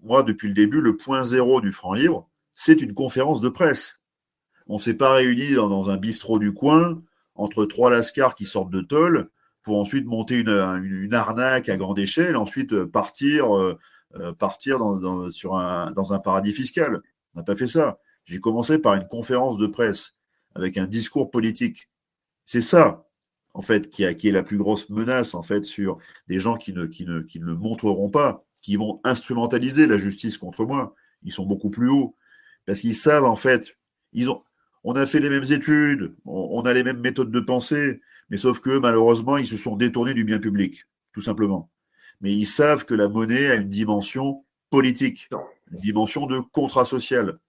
moi, depuis le début, le point zéro du franc livre, c'est une conférence de presse. On ne s'est pas réunis dans, un bistrot du coin entre trois lascars qui sortent de tôle pour ensuite monter une, arnaque à grande échelle, ensuite euh, partir, euh, euh, partir dans, sur un, dans un paradis fiscal. On n'a pas fait ça. J'ai commencé par une conférence de presse avec un discours politique. C'est ça, en fait, qui, a, qui est la plus grosse menace, en fait, sur des gens qui ne, qui ne, qui ne montreront pas qui vont instrumentaliser la justice contre moi. Ils sont beaucoup plus hauts. Parce qu'ils savent, en fait, ils ont, on a fait les mêmes études, on, a les mêmes méthodes de pensée, mais sauf que malheureusement, ils se sont détournés du bien public, tout simplement. Mais ils savent que la monnaie a une dimension politique, une dimension de contrat social.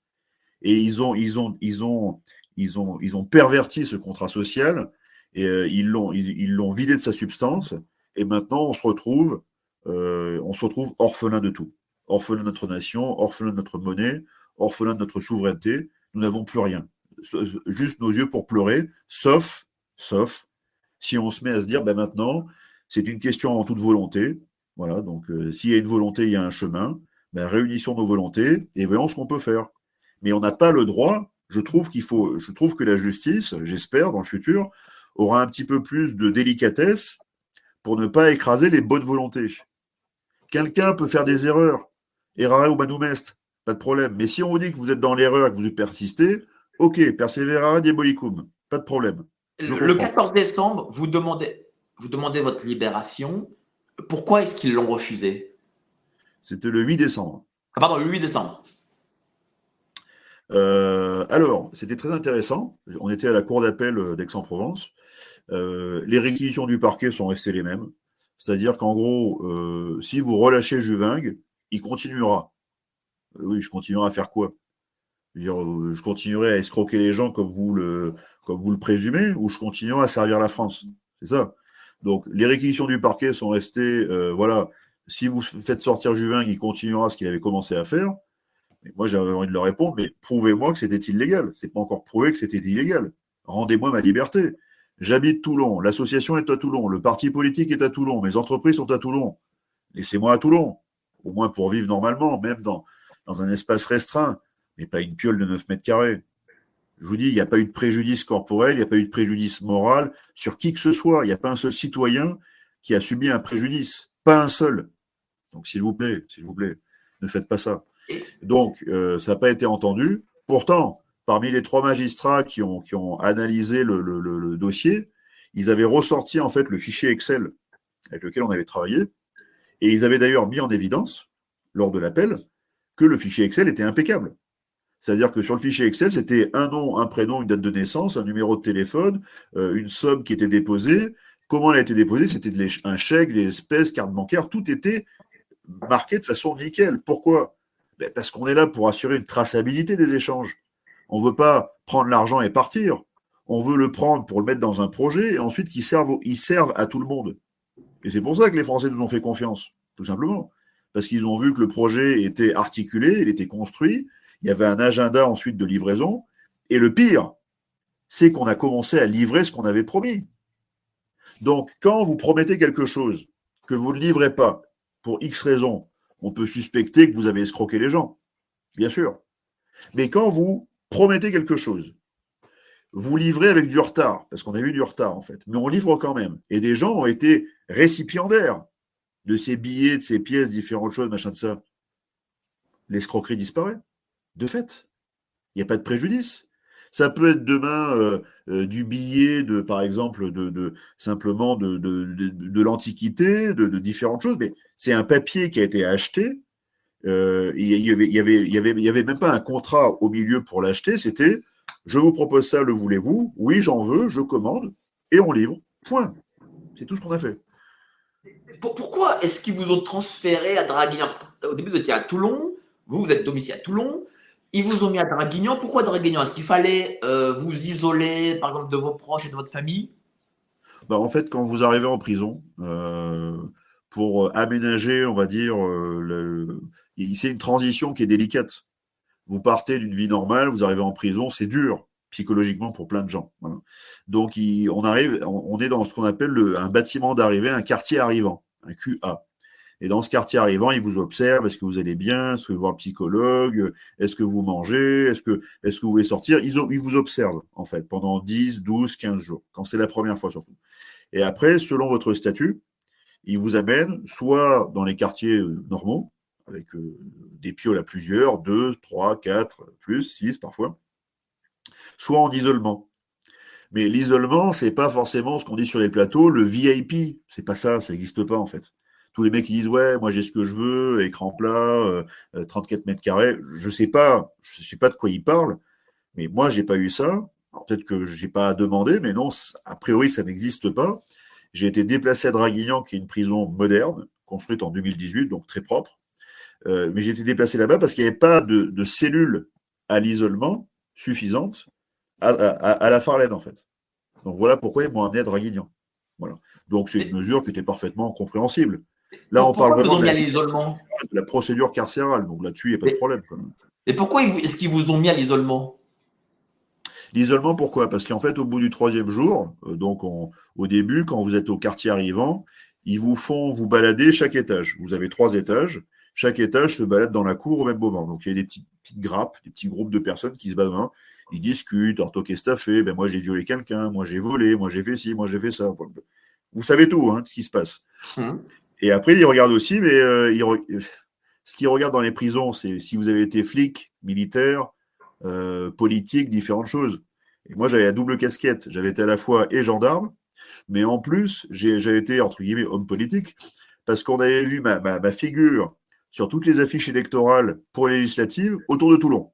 Et ils ont, ils ont, ils ont, ils ont, ils ont perverti ce contrat social et euh, ils l'ont, ils l'ont vidé de sa substance. Et maintenant, on se retrouve euh, on se retrouve orphelin de tout. Orphelin de notre nation, orphelin de notre monnaie, orphelin de notre souveraineté. Nous n'avons plus rien. Juste nos yeux pour pleurer, sauf, sauf, si on se met à se dire, ben maintenant, c'est une question en toute volonté. Voilà, donc euh, s'il y a une volonté, il y a un chemin. Ben, réunissons nos volontés et voyons ce qu'on peut faire. Mais on n'a pas le droit. Je trouve qu'il faut, je trouve que la justice, j'espère dans le futur, aura un petit peu plus de délicatesse pour ne pas écraser les bonnes volontés. Quelqu'un peut faire des erreurs. Errare ou manumest, pas de problème. Mais si on vous dit que vous êtes dans l'erreur et que vous persistez, ok, perseverare diabolicum, pas de problème. le 14 décembre, vous demandez, vous demandez votre libération. Pourquoi est-ce qu'ils l'ont refusé? C'était le 8 décembre. Ah pardon, le 8 décembre. Euh, alors, c'était très intéressant. On était à la cour d'appel d'Aix-en-Provence. Euh, les réquisitions du parquet sont restées les mêmes. C'est-à-dire qu'en gros, euh, si vous relâchez Juvingue, il continuera. Oui, je continuerai à faire quoi? Je, continuerai à escroquer les gens comme vous le, comme vous le présumez, ou je continuerai à servir la France. C'est ça. Donc, les réquisitions du parquet sont restées, voilà, si vous faites sortir Juvingue, il continuera ce qu'il avait commencé à faire. moi, j'avais envie de leur répondre, mais prouvez-moi que c'était illégal. C'est pas encore prouvé que c'était illégal. Rendez-moi ma liberté. J'habite Toulon, l'association est à Toulon, le parti politique est à Toulon, mes entreprises sont à Toulon. Laissez-moi à Toulon, au moins pour vivre normalement, même dans, dans un espace restreint, mais pas une piole de 9 mètres carrés. Je vous dis, il n'y a pas eu de préjudice corporel, il n'y a pas eu de préjudice moral sur qui que ce soit. Il n'y a pas un seul citoyen qui a subi un préjudice. Pas un seul. Donc, s'il vous plaît, s'il vous plaît, ne faites pas ça. Donc, euh, ça n'a pas été entendu. Pourtant, parmi les trois magistrats qui ont, qui ont analysé le, dossier, ils avaient ressorti en fait le fichier Excel avec lequel on avait travaillé, et ils avaient d'ailleurs mis en évidence, lors de l'appel, que le fichier Excel était impeccable. C'est-à-dire que sur le fichier Excel, c'était un nom, un prénom, une date de naissance, un numéro de téléphone, euh, une somme qui était déposée. Comment elle a été déposée? C'était un chèque, des espèces, carte bancaire, tout était marqué de façon nickel. Pourquoi? Ben, Parce qu'on est là pour assurer une traçabilité des échanges. On ne veut pas prendre l'argent et partir. On veut le prendre pour le mettre dans un projet et ensuite qu'il serve, à tout le monde. Et c'est pour ça que les Français nous ont fait confiance, tout simplement. Parce qu'ils ont vu que le projet était articulé, il était construit, il y avait un agenda ensuite de livraison. Et le pire, c'est qu'on a commencé à livrer ce qu'on avait promis. Donc, quand vous promettez quelque chose que vous ne livrez pas, pour X raisons, on peut suspecter que vous avez escroqué les gens, bien sûr. Mais quand vous promettez quelque chose, vous livrez avec du retard, parce qu'on a eu du retard en fait, mais on livre quand même. Et des gens ont été récipiendaires de ces billets, de ces pièces, différentes choses, machin de ça. L'escroquerie disparaît de fait. Il n'y a pas de préjudice. Ça peut être demain euh, euh, du billet de, par exemple, de, simplement de, l'antiquité, de, différentes choses, mais c'est un papier qui a été acheté. Euh, il y avait, il y avait, il y avait, il y avait même pas un contrat au milieu pour l'acheter. C'était, je vous propose ça, le voulez-vous? Oui, j'en veux, je commande et on livre. Point. C'est tout ce qu'on a fait. Pourquoi est-ce qu'ils vous ont transféré à Draguignan? Au début, vous étiez à Toulon. Vous, vous êtes domicile à Toulon. Ils vous ont mis à Draguignan. Pourquoi Draguignan? Est-ce qu'il fallait euh, vous isoler, par exemple, de vos proches et de votre famille? Bah, En fait, quand vous arrivez en prison, euh, pour aménager, on va dire, euh, c'est une transition qui est délicate. Vous partez d'une vie normale, vous arrivez en prison, c'est dur psychologiquement pour plein de gens. Donc, on arrive, on est dans ce qu'on appelle un bâtiment d'arrivée, un quartier arrivant, un QA. Et dans ce quartier arrivant, ils vous observent. Est-ce que vous allez bien? Est-ce que vous le psychologue? Est-ce que vous mangez? Est-ce que, est-ce que vous voulez sortir? Ils, ils, vous observent, en fait, pendant 10, 12, 15 jours, quand c'est la première fois surtout. Et après, selon votre statut, ils vous amènent soit dans les quartiers euh, normaux, avec euh, des pioles à plusieurs, 2, 3, 4, plus, 6 parfois, soit en isolement. Mais l'isolement, c'est pas forcément ce qu'on dit sur les plateaux, le VIP. C'est pas ça, ça n'existe pas en fait tous les mecs qui disent ouais, moi j'ai ce que je veux, écran plat, 34 euh, euh, mètres carrés. Je sais pas, je sais pas de quoi ils parlent, mais moi j'ai pas eu ça. Peut-être que j'ai pas demandé, mais non, a priori ça n'existe pas. J'ai été déplacé à Draguignan, qui est une prison moderne, construite en 2018, donc très propre. Euh, mais j'ai été déplacé là-bas parce qu'il n'y avait pas de, cellules à l'isolement suffisantes à, à, la Farlène, en fait. Donc voilà pourquoi ils m'ont amené à Draguignan. Voilà. Donc c'est une mesure qui était parfaitement compréhensible. Là, on parle vraiment de la, l'isolement la procédure carcérale. Donc là-dessus, il n'y a pas de problème. Et pourquoi est-ce qu'ils vous ont mis à l'isolement? L'isolement, pourquoi? Parce qu'en fait, au bout du troisième jour, euh, donc au début, quand vous êtes au quartier arrivant, ils vous font vous balader chaque étage. Vous avez trois étages. Chaque étage se balade dans la cour au même moment. Donc il y a des petites, grappes, des petits groupes de personnes qui se baladent. Ils discutent, alors qu'est-ce que t'as fait Ben moi j'ai violé quelqu'un, moi j'ai volé, moi j'ai fait ci, moi j'ai fait ça. Vous savez tout, hein, ce qui se passe. Hum. Et après, ils regardent aussi, mais euh, ce qu'ils regardent dans les prisons, c'est si vous avez été flic, militaire, euh, politique, différentes choses. Et moi, j'avais la double casquette. J'avais été à la fois et gendarme, mais en plus, j'avais été, entre guillemets, homme politique, parce qu'on avait vu ma, figure sur toutes les affiches électorales pour les législatives autour de Toulon.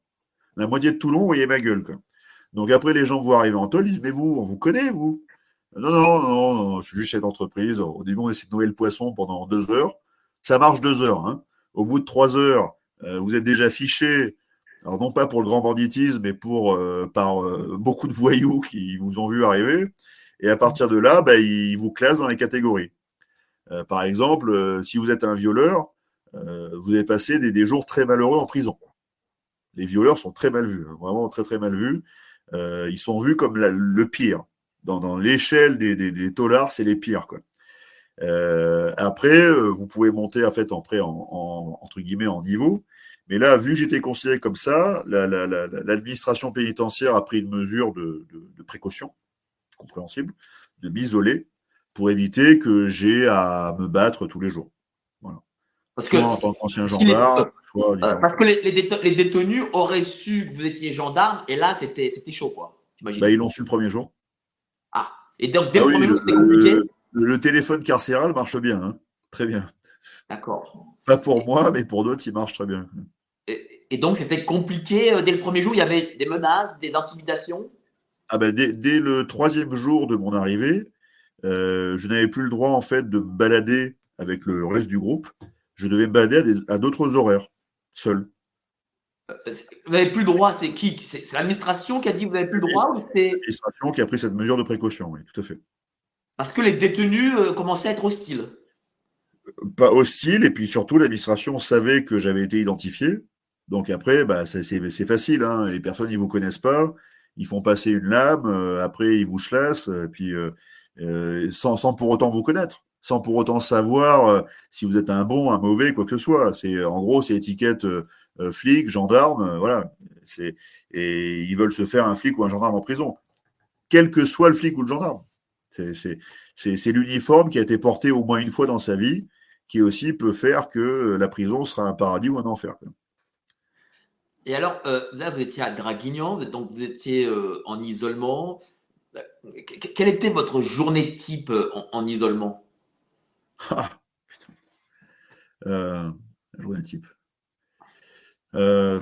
La moitié de Toulon, voyez ma gueule. Donc après, les gens voient arriver en tôle, ils disent, mais vous, on vous connaît, vous? Non, non, non, non, je suis juste chef d'entreprise. Au début, on essaie de noyer le poisson pendant deux heures. Ça marche deux heures. Hein. Au bout de trois heures, euh, vous êtes déjà fiché, alors non pas pour le grand banditisme, mais pour euh, par euh, beaucoup de voyous qui vous ont vu arriver. Et à partir de là, bah, ils vous classent dans les catégories. par exemple, si vous êtes un violeur, vous avez passé des, jours très malheureux en prison. Les violeurs sont très mal vus, hein, vraiment très très mal vus. ils sont vus comme le pire dans, l'échelle des, des, c'est les pires. Quoi. Euh, après, euh, vous pouvez monter en fait en, en, entre guillemets en niveau. Mais là, vu que j'étais considéré comme ça, l'administration pénitentiaire a pris une mesure de, précaution, compréhensible, de m'isoler pour éviter que j'ai à me battre tous les jours. Voilà. Parce soit que, en tant qu'ancien gendarme, soit. Euh, parce que les, les, détenus auraient su que vous étiez gendarme, et là, c'était chaud, quoi. Bah, ils l'ont su le premier jour. Ah, et donc dès le ah premier jour, c'était compliqué le, téléphone carcéral marche bien, hein. très bien. D'accord. Pas pour moi, mais pour d'autres, il marche très bien. Et donc, c'était compliqué dès le premier jour. Il y avait des menaces, des intimidations? Ah ben, dès, le troisième jour de mon arrivée, je n'avais plus le droit en fait de me balader avec le reste du groupe. Je devais me balader à d'autres horaires, seul. Vous n'avez plus le droit, c'est qui C'est l'administration qui a dit que vous n'avez plus le droit C'est l'administration qui a pris cette mesure de précaution, oui, tout à fait. Parce que les détenus euh, commençaient à être hostiles. Pas hostiles, et puis surtout, l'administration savait que j'avais été identifié. Donc après, bah, c'est facile, hein. les personnes, ne vous connaissent pas, ils font passer une lame, euh, après, ils vous chlassent, puis euh, sans, sans, pour autant vous connaître sans pour autant savoir si vous êtes un bon, un mauvais, quoi que ce soit. C'est en gros, c'est étiquette euh, flics, gendarmes, euh, voilà. Et ils veulent se faire un flic ou un gendarme en prison. Quel que soit le flic ou le gendarme. C'est l'uniforme qui a été porté au moins une fois dans sa vie, qui aussi peut faire que la prison sera un paradis ou un enfer. Et alors, euh, là, vous étiez à Draguignan, donc vous étiez en isolement. Quelle était votre journée type en, isolement? Ah, Journée type. Euh,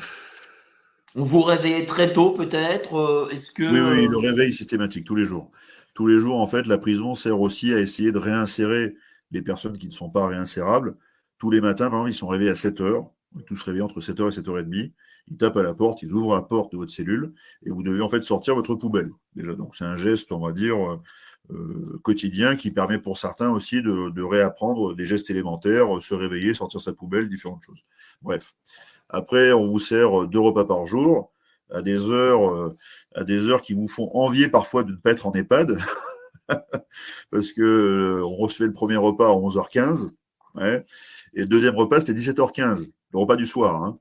On vous réveillait très tôt peut-être euh, Est-ce que oui, oui, le réveil systématique tous les jours. Tous les jours, en fait, la prison sert aussi à essayer de réinsérer les personnes qui ne sont pas réinsérables. Tous les matins, par exemple, ils sont réveillés à 7 heures. Tous réveillés entre 7h et 7h30. Ils tapent à la porte, ils ouvrent la porte de votre cellule et vous devez en fait sortir votre poubelle. Déjà, donc c'est un geste, on va dire, euh, quotidien qui permet pour certains aussi de, de, réapprendre des gestes élémentaires, se réveiller, sortir sa poubelle, différentes choses. Bref. Après, on vous sert deux repas par jour à des heures, euh, à des heures qui vous font envier parfois de ne pas être en EHPAD. Parce que euh, on recevait le premier repas à 11h15. et le deuxième repas, c'était 17h15, le repas du soir. Hein.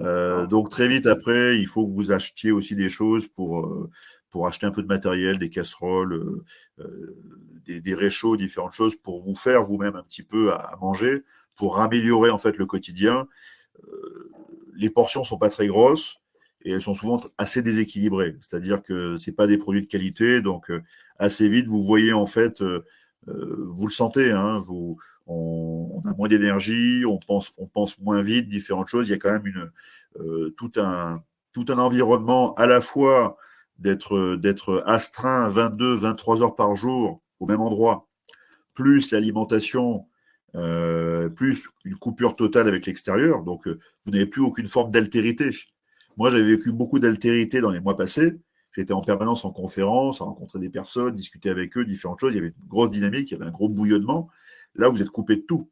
Euh, donc très vite après, il faut que vous achetiez aussi des choses pour, pour acheter un peu de matériel, des casseroles, des, des, réchauds, différentes choses pour vous faire vous-même un petit peu à, manger, pour améliorer en fait le quotidien les portions sont pas très grosses et elles sont souvent assez déséquilibrées. C'est-à-dire que c'est pas des produits de qualité, donc euh, assez vite vous voyez en fait, euh, euh, vous le sentez, hein, on, a moins d'énergie, on pense, moins vite, différentes choses. Il y a quand même tout un environnement à la fois d'être d'être astreint 22, 23 heures par jour au même endroit, plus l'alimentation euh, plus une coupure totale avec l'extérieur. Donc, euh, vous n'avez plus aucune forme d'altérité. Moi, j'avais vécu beaucoup d'altérité dans les mois passés. J'étais en permanence en conférence, à rencontrer des personnes, discuter avec eux, différentes choses. Il y avait une grosse dynamique, il y avait un gros bouillonnement. Là, vous êtes coupé de tout.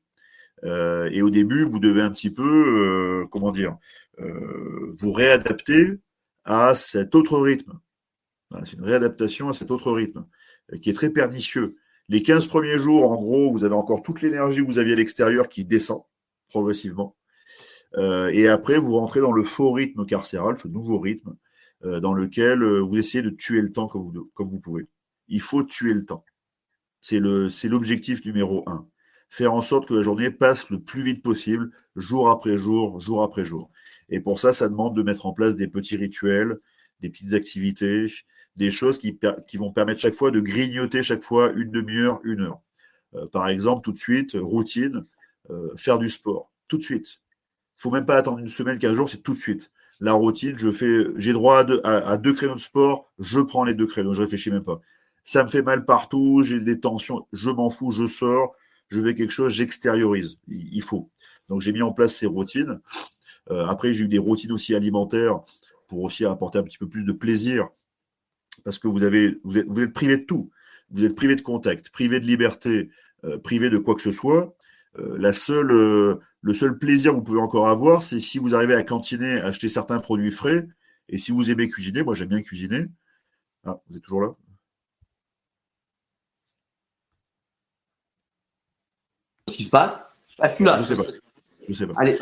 Euh, et au début, vous devez un petit peu, comment dire, vous réadapter à cet autre rythme. c'est une réadaptation à cet autre rythme qui est très pernicieux. Les 15 premiers jours, en gros, vous avez encore toute l'énergie que vous aviez à l'extérieur qui descend progressivement. Euh, et après, vous rentrez dans le faux rythme carcéral, ce nouveau rythme, euh, dans lequel euh, vous essayez de tuer le temps comme vous, comme vous pouvez. Il faut tuer le temps. C'est l'objectif numéro un. Faire en sorte que la journée passe le plus vite possible, jour après jour, jour après jour. Et pour ça, ça demande de mettre en place des petits rituels, des petites activités, des choses qui, vont permettre chaque fois de grignoter chaque fois une demi-heure, une heure. Euh, par exemple, tout de suite, routine, euh, faire du sport, tout de suite. Il faut même pas attendre une semaine, quinze jours, c'est tout de suite. La routine, je fais, j'ai droit à deux, créneaux de sport, je prends les deux créneaux, je réfléchis même pas. Ça me fait mal partout, j'ai des tensions, je m'en fous, je sors, je fais quelque chose, j'extériorise. Il faut. Donc j'ai mis en place ces routines. Euh, après, j'ai eu des routines aussi alimentaires pour aussi apporter un petit peu plus de plaisir parce que vous, avez, vous, êtes, privé de tout. Vous êtes privé de contact, privé de liberté, euh, privé de quoi que ce soit. Euh, la seule, euh, le seul plaisir que vous pouvez encore avoir, c'est si vous arrivez à cantiner, acheter certains produits frais, et si vous aimez cuisiner, moi j'aime bien cuisiner. Ah, vous êtes toujours là? Qu'est-ce qui se passe? Ah, Je suis là. Je sais pas. Je sais pas. Allez,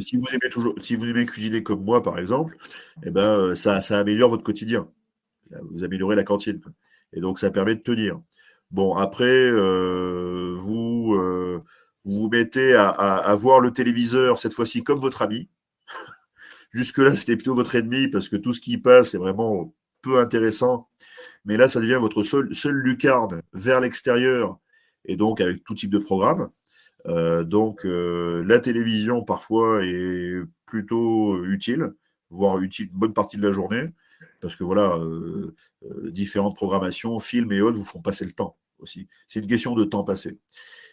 si, vous aimez toujours, si vous aimez cuisiner comme moi, par exemple, eh ben, ça, ça améliore votre quotidien vous améliorez la cantine. Et donc, ça permet de tenir. Bon, après, euh, vous, euh, vous mettez à, voir le téléviseur, cette fois-ci, comme votre ami. Jusque-là, c'était plutôt votre ennemi, parce que tout ce qui passe est vraiment peu intéressant. Mais là, ça devient votre seul lucarne vers l'extérieur, et donc avec tout type de programme. Euh, donc, la télévision, parfois, est plutôt utile, voire utile une bonne partie de la journée, parce que voilà, euh, euh, différentes programmations, films et autres vous font passer le temps aussi. C'est une question de temps passé.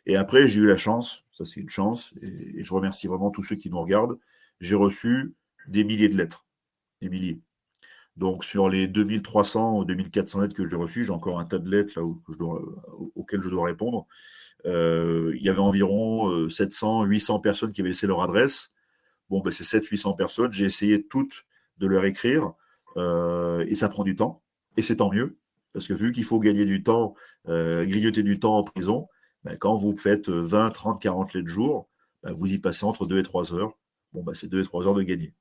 Et après, j'ai eu la chance, ça c'est une chance, et, je remercie vraiment tous ceux qui nous regardent. J'ai reçu des milliers de lettres, des milliers. Donc sur les 2300 ou 2400 lettres que j'ai reçues, j'ai encore un tas de lettres auxquelles je dois répondre. Euh, il y avait environ 700, 800 personnes qui avaient laissé leur adresse. Bon, ben, c'est 700-800 personnes. J'ai essayé toutes de leur écrire. Euh, et ça prend du temps, et c'est tant mieux, parce que vu qu'il faut gagner du temps, euh, grignoter du temps en prison, ben, quand vous faites 20, 30, 40 lettres de jour, ben, vous y passez entre 2 et 3 heures. Bon, ben, c'est 2 et 3 heures de gagner.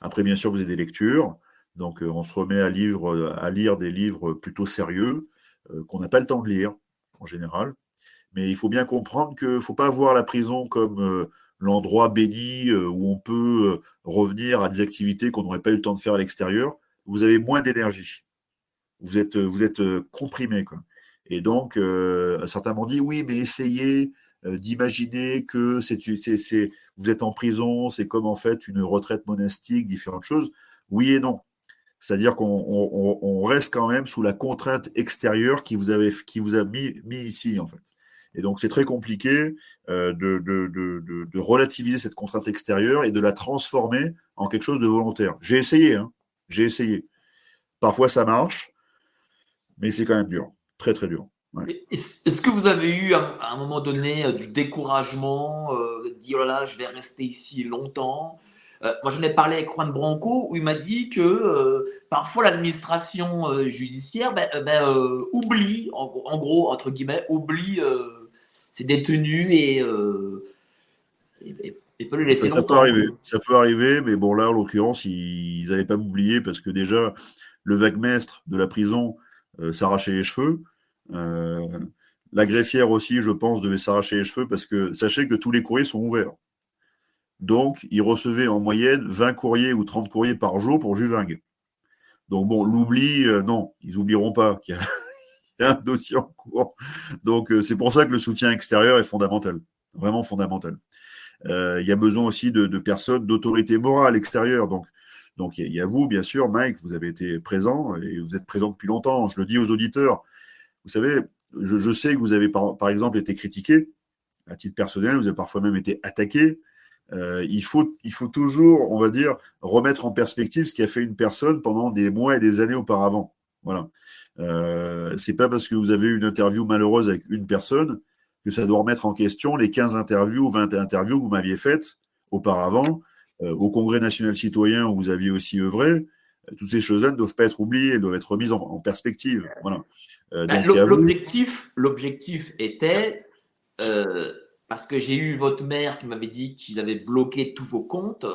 Après, bien sûr, vous avez des lectures. Donc, euh, on se remet à, à lire des livres plutôt sérieux, qu'on n'a pas le temps de lire, en général. Mais il faut bien comprendre qu'il ne faut pas voir la prison comme l'endroit béni euh, où on peut euh, revenir à des activités qu'on n'aurait pas eu le temps de faire à l'extérieur, vous avez moins d'énergie. Vous êtes, vous êtes euh, comprimé. Quoi. Et donc, certains m'ont dit oui, mais essayez d'imaginer que c'est, c'est, vous êtes en prison, c'est comme en fait une retraite monastique, différentes choses. Oui et non. C'est-à-dire qu'on reste quand même sous la contrainte extérieure qui vous, avait, qui vous a mis, mis ici, en fait. Et donc, c'est très compliqué euh, de, relativiser cette contrainte extérieure et de la transformer en quelque chose de volontaire. J'ai essayé, hein. j'ai essayé. Parfois, ça marche, mais c'est quand même dur, très, très dur. Est-ce que vous avez eu à un moment donné euh, du découragement, euh, dire oh là, je vais rester ici longtemps? Moi, j'en ai parlé avec Juan Branco où il m'a dit que parfois l'administration judiciaire ben, ben, oublie, en, gros, entre guillemets, oublie c'est détenu et, euh, peut le laisser ça, peut arriver, ça peut arriver, mais bon là en l'occurrence ils n'allaient pas m'oublier parce que déjà le vague-mestre de la prison euh, s'arrachait les cheveux. Euh, la greffière aussi, je pense, devait s'arracher les cheveux parce que sachez que tous les courriers sont ouverts. Donc, ils recevaient en moyenne 20 courriers ou 30 courriers par jour pour Juvingue. Donc, bon, l'oubli, non, ils oublieront pas qu'il y a y a un dossier en cours. Donc, euh, c'est pour ça que le soutien extérieur est fondamental, vraiment fondamental. Euh, il y a besoin aussi de, personnes d'autorité morale extérieure. Donc, donc il y, a vous, bien sûr, Mike, vous avez été présent et vous êtes présent depuis longtemps. Je le dis aux auditeurs. Vous savez, je, sais que vous avez par, exemple été critiqué à titre personnel, vous avez parfois même été attaqué. Euh, il, faut, il faut toujours, on va dire, remettre en perspective ce qui a fait une personne pendant des mois et des années auparavant. Voilà. Euh, c'est pas parce que vous avez eu une interview malheureuse avec une personne que ça doit remettre en question les 15 interviews ou 20 interviews que vous m'aviez faites auparavant euh, au Congrès national citoyen où vous aviez aussi œuvré. Euh, toutes ces choses-là ne doivent pas être oubliées, elles doivent être remises en, perspective. Voilà. Ben, l'objectif, l'objectif était parce que j'ai eu votre mère qui m'avait dit qu'ils avaient bloqué tous vos comptes,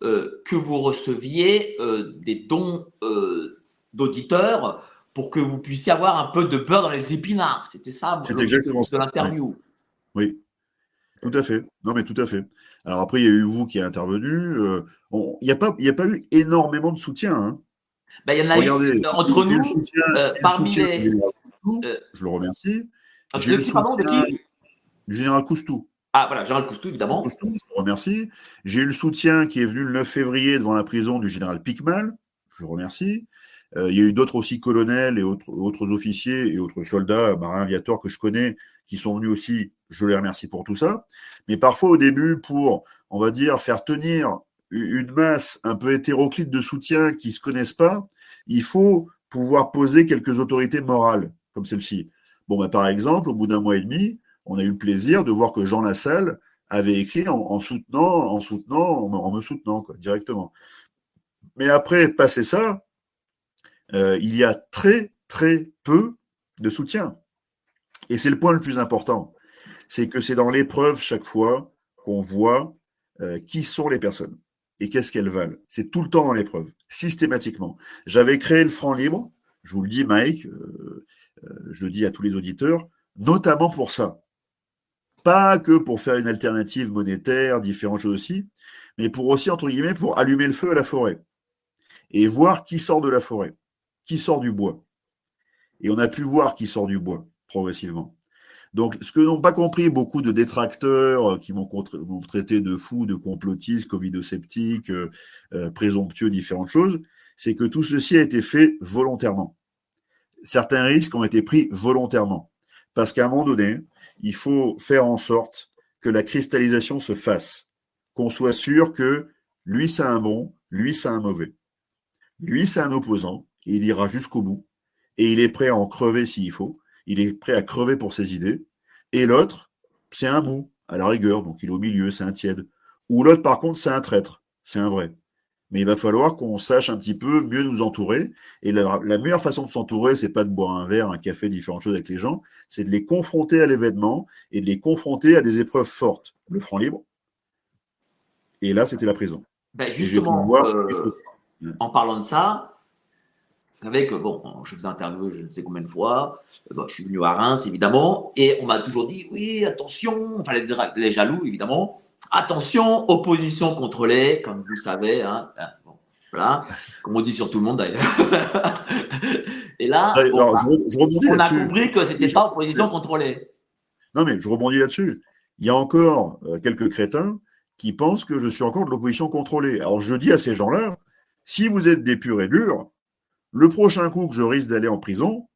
que vous receviez des dons d'auditeurs pour que vous puissiez avoir un peu de beurre dans les épinards. C'était ça C'est exactement de l'interview. Oui. Tout à fait. Non, mais tout à fait. Alors après, il y a eu vous qui êtes intervenu. Euh, il n'y a, pas, a pas eu énormément de soutien. Hein. Ben, il y en a Regardez, eu entre nous, euh, parmi les. Euh, je le remercie. Ah, le soutien du général Coustou. Ah voilà, général Coustou, évidemment. je le remercie. J'ai eu le soutien qui est venu le 9 février devant la prison du général Picmal. Je le remercie. Euh, il y a eu d'autres aussi colonels et autres, autres officiers et autres soldats, marins aviateurs que je connais, qui sont venus aussi. Je les remercie pour tout ça. Mais parfois, au début, pour, on va dire, faire tenir une masse un peu hétéroclite de soutien qui ne se connaissent pas, il faut pouvoir poser quelques autorités morales, comme celle-ci. Bon, bah, par exemple, au bout d'un mois et demi, on a eu le plaisir de voir que Jean Lassalle avait écrit en, soutenant, en soutenant, en, me soutenant quoi, directement. Mais après, passer ça, euh, il y a très, très peu de soutien. Et c'est le point le plus important. C'est que c'est dans l'épreuve chaque fois qu'on voit euh, qui sont les personnes et qu'est-ce qu'elles valent. C'est tout le temps dans l'épreuve, systématiquement. J'avais créé le franc libre, je vous le dis Mike, euh, je le dis à tous les auditeurs, notamment pour ça. Pas que pour faire une alternative monétaire, différentes choses aussi, mais pour aussi, entre guillemets, pour allumer le feu à la forêt et voir qui sort de la forêt qui sort du bois. Et on a pu voir qui sort du bois progressivement. Donc, ce que n'ont pas compris beaucoup de détracteurs euh, qui m'ont traité de fou, de complotistes, covidosceptiques, euh, euh, présomptueux, différentes choses, c'est que tout ceci a été fait volontairement. Certains risques ont été pris volontairement. Parce qu'à un moment donné, il faut faire en sorte que la cristallisation se fasse, qu'on soit sûr que lui, c'est un bon, lui, c'est un mauvais. Lui, c'est un opposant, il ira jusqu'au bout, et il est prêt à en crever s'il faut, il est prêt à crever pour ses idées, et l'autre, c'est un mou, à la rigueur, donc il est au milieu, c'est un tiède. Ou l'autre, par contre, c'est un traître, c'est un vrai. Mais il va falloir qu'on sache un petit peu mieux nous entourer. Et la, meilleure façon de s'entourer, c'est pas de boire un verre, un café, différentes choses avec les gens, c'est de les confronter à l'événement et de les confronter à des épreuves fortes. Le franc libre. Et là, c'était la prison. Ben justement, euh, en parlant de ça, vous savez que, bon, je vous ai interviewé je ne sais combien de fois, je suis venu à Reims, évidemment, et on m'a toujours dit, oui, attention, enfin, les, les jaloux, évidemment, Attention, opposition contrôlée, comme vous savez. Hein, hein voilà, comme on dit sur tout le monde d'ailleurs. Et là, on, a compris que ce n'était pas opposition contrôlée. Non, mais je rebondis là-dessus. Il y a encore euh, quelques crétins qui pensent que je suis encore de l'opposition contrôlée. Alors je dis à ces gens-là, si vous êtes des purs et durs, le prochain coup que je risque d'aller en prison,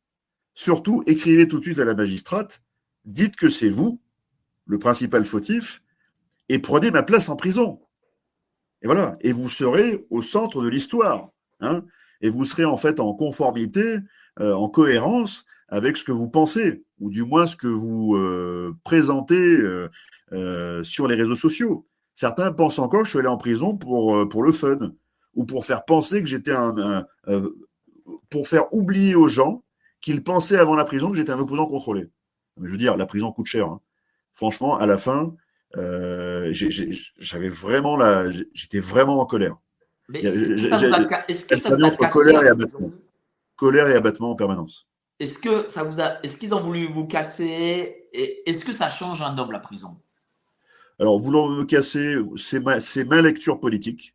surtout écrivez tout de suite à la magistrate, dites que c'est vous, le principal fautif, et prenez ma place en prison. Et voilà, et vous serez au centre de l'histoire. Hein, et vous serez en fait en conformité, euh, en cohérence avec ce que vous pensez, ou du moins ce que vous euh, présentez euh, sur les réseaux sociaux. Certains pensent encore que je suis allé en prison pour, pour le fun, ou pour faire penser que j'étais un, pour faire oublier aux gens qu'ils pensaient avant la prison que j'étais un opposant contrôlé. Mais je veux dire, la prison coûte cher. Hein. Franchement, à la fin, euh, j'avais vraiment la, j'étais vraiment en colère. Est-ce que ça vous a, entre colère et abattement, colère et abattement en permanence. Est-ce que ça vous a, est-ce qu'ils ont voulu vous casser et est-ce que ça change un homme la prison? Alors vouloir me casser, c'est ma, c'est ma lecture politique,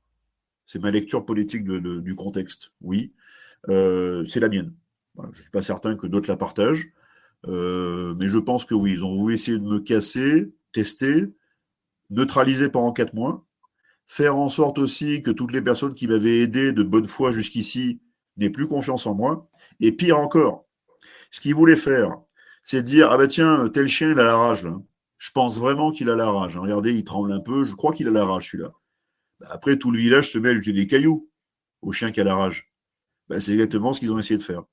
c'est ma lecture politique de, du contexte. Oui, c'est la mienne. je suis pas certain que d'autres la partagent, euh, mais je pense que oui, ils ont voulu essayer de me casser, tester, neutraliser pendant quatre mois, faire en sorte aussi que toutes les personnes qui m'avaient aidé de bonne foi jusqu'ici n'aient plus confiance en moi. Et pire encore, ce qu'ils voulaient faire, c'est dire Ah ben tiens, tel chien, il a la rage. Je pense vraiment qu'il a la rage. Regardez, il tremble un peu. Je crois qu'il a la rage, celui-là. Ben, après, tout le village se met à jeter des cailloux au chien qui a la rage. Ben, c'est exactement ce qu'ils ont essayé de faire.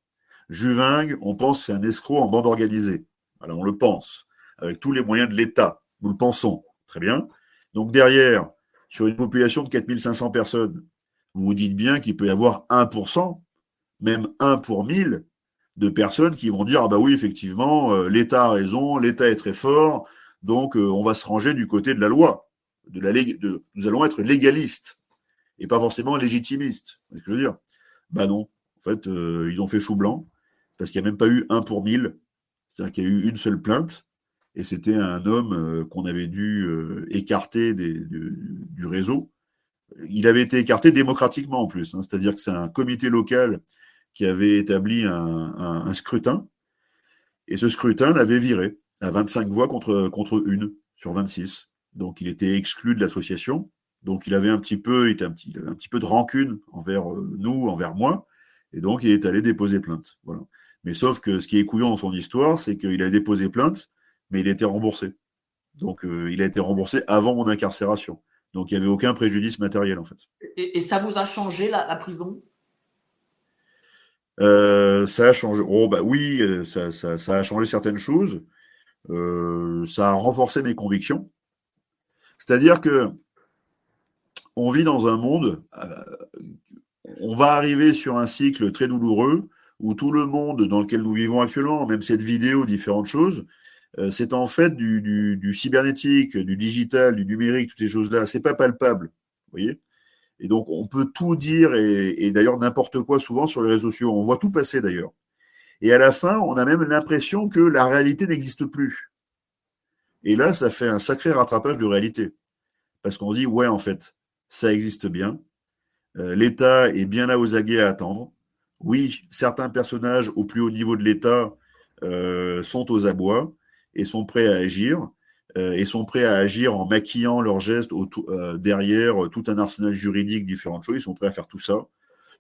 Juvingue, on pense c'est un escroc en bande organisée. Alors on le pense, avec tous les moyens de l'État. Nous le pensons. Très bien. Donc derrière, sur une population de 4500 personnes, vous vous dites bien qu'il peut y avoir 1%, même 1 pour 1000, de personnes qui vont dire Ah bah oui, effectivement, euh, l'État a raison, l'État est très fort, donc euh, on va se ranger du côté de la loi. Nous allons être légalistes et pas forcément légitimistes. C'est ce que je veux dire? Bah non. En fait, euh, ils ont fait chou blanc parce qu'il n'y a même pas eu 1 pour 1000. C'est-à-dire qu'il y a eu une seule plainte et c'était un homme euh, qu'on avait dû euh, écarter du, réseau. Il avait été écarté démocratiquement en plus, hein. c'est-à-dire que c'est un comité local qui avait établi un, scrutin, et ce scrutin l'avait viré à 25 voix contre, contre une sur 26. Donc il était exclu de l'association, donc il avait un petit peu, il un petit, un petit peu de rancune envers euh, nous, envers moi, et donc il est allé déposer plainte. Voilà. Mais sauf que ce qui est couillon dans son histoire, c'est qu'il a déposé plainte, mais il a été remboursé. Donc, euh, il a été remboursé avant mon incarcération. Donc, il n'y avait aucun préjudice matériel, en fait. Et, ça vous a changé, la, prison? Euh, Ça a changé. Oh, bah oui, ça, a changé certaines choses. ça a renforcé mes convictions. C'est-à-dire que on vit dans un monde, on va arriver sur un cycle très douloureux où tout le monde dans lequel nous vivons actuellement, même cette vidéo, différentes choses, euh, c'est en fait du, cybernétique, du digital, du numérique, toutes ces choses-là. C'est pas palpable, vous voyez. Et donc, on peut tout dire et, d'ailleurs n'importe quoi souvent sur les réseaux sociaux. On voit tout passer d'ailleurs. Et à la fin, on a même l'impression que la réalité n'existe plus. Et là, ça fait un sacré rattrapage de réalité. Parce qu'on dit, ouais, en fait, ça existe bien. Euh, L'État est bien là aux aguets à attendre. Oui, certains personnages au plus haut niveau de l'État euh, sont aux abois et sont prêts à agir, et sont prêts à agir en maquillant leurs gestes derrière tout un arsenal juridique, différentes choses. Ils sont prêts à faire tout ça.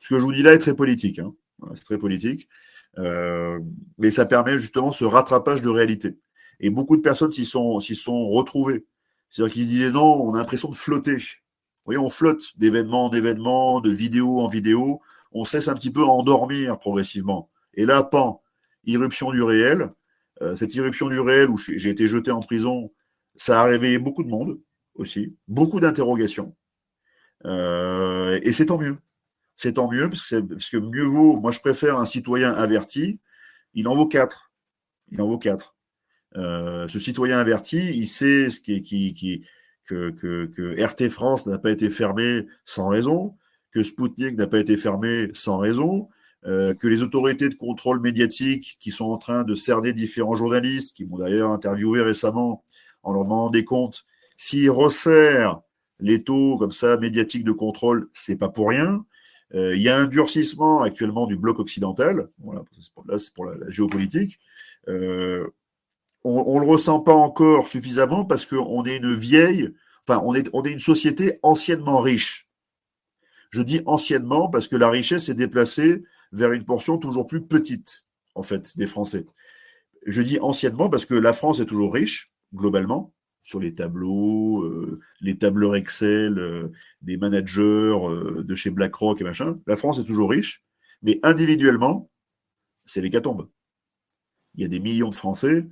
Ce que je vous dis là est très politique. Hein. c'est très politique. mais ça permet justement ce rattrapage de réalité. Et beaucoup de personnes s'y sont, sont retrouvées. C'est-à-dire qu'ils se disaient non, on a l'impression de flotter. Voyez, on flotte d'événement en événement, de vidéo en vidéo. On cesse un petit peu à endormir progressivement. Et là, pan, irruption du réel. Euh, cette irruption du réel où j'ai été jeté en prison, ça a réveillé beaucoup de monde aussi, beaucoup d'interrogations. Euh, et c'est tant mieux. C'est tant mieux parce que, parce que mieux vaut, moi je préfère un citoyen averti, il en vaut quatre. Il en vaut quatre. Euh, ce citoyen averti, il sait ce qui, qui, qui que, que, que, RT France n'a pas été fermé sans raison, que Sputnik n'a pas été fermé sans raison, euh, que les autorités de contrôle médiatique qui sont en train de cerner différents journalistes, qui m'ont d'ailleurs interviewé récemment en leur demandant des comptes, s'ils resserrent les taux comme ça médiatiques de contrôle, c'est pas pour rien. Euh, il y a un durcissement actuellement du bloc occidental. Voilà, là c'est pour la, la géopolitique. Euh, on ne le ressent pas encore suffisamment parce qu'on est une vieille, enfin, on est, on est une société anciennement riche. Je dis anciennement parce que la richesse est déplacée vers une portion toujours plus petite, en fait, des Français. Je dis anciennement parce que la France est toujours riche, globalement, sur les tableaux, euh, les tableurs Excel euh, des managers euh, de chez BlackRock et machin. La France est toujours riche, mais individuellement, c'est l'hécatombe. Il y a des millions de Français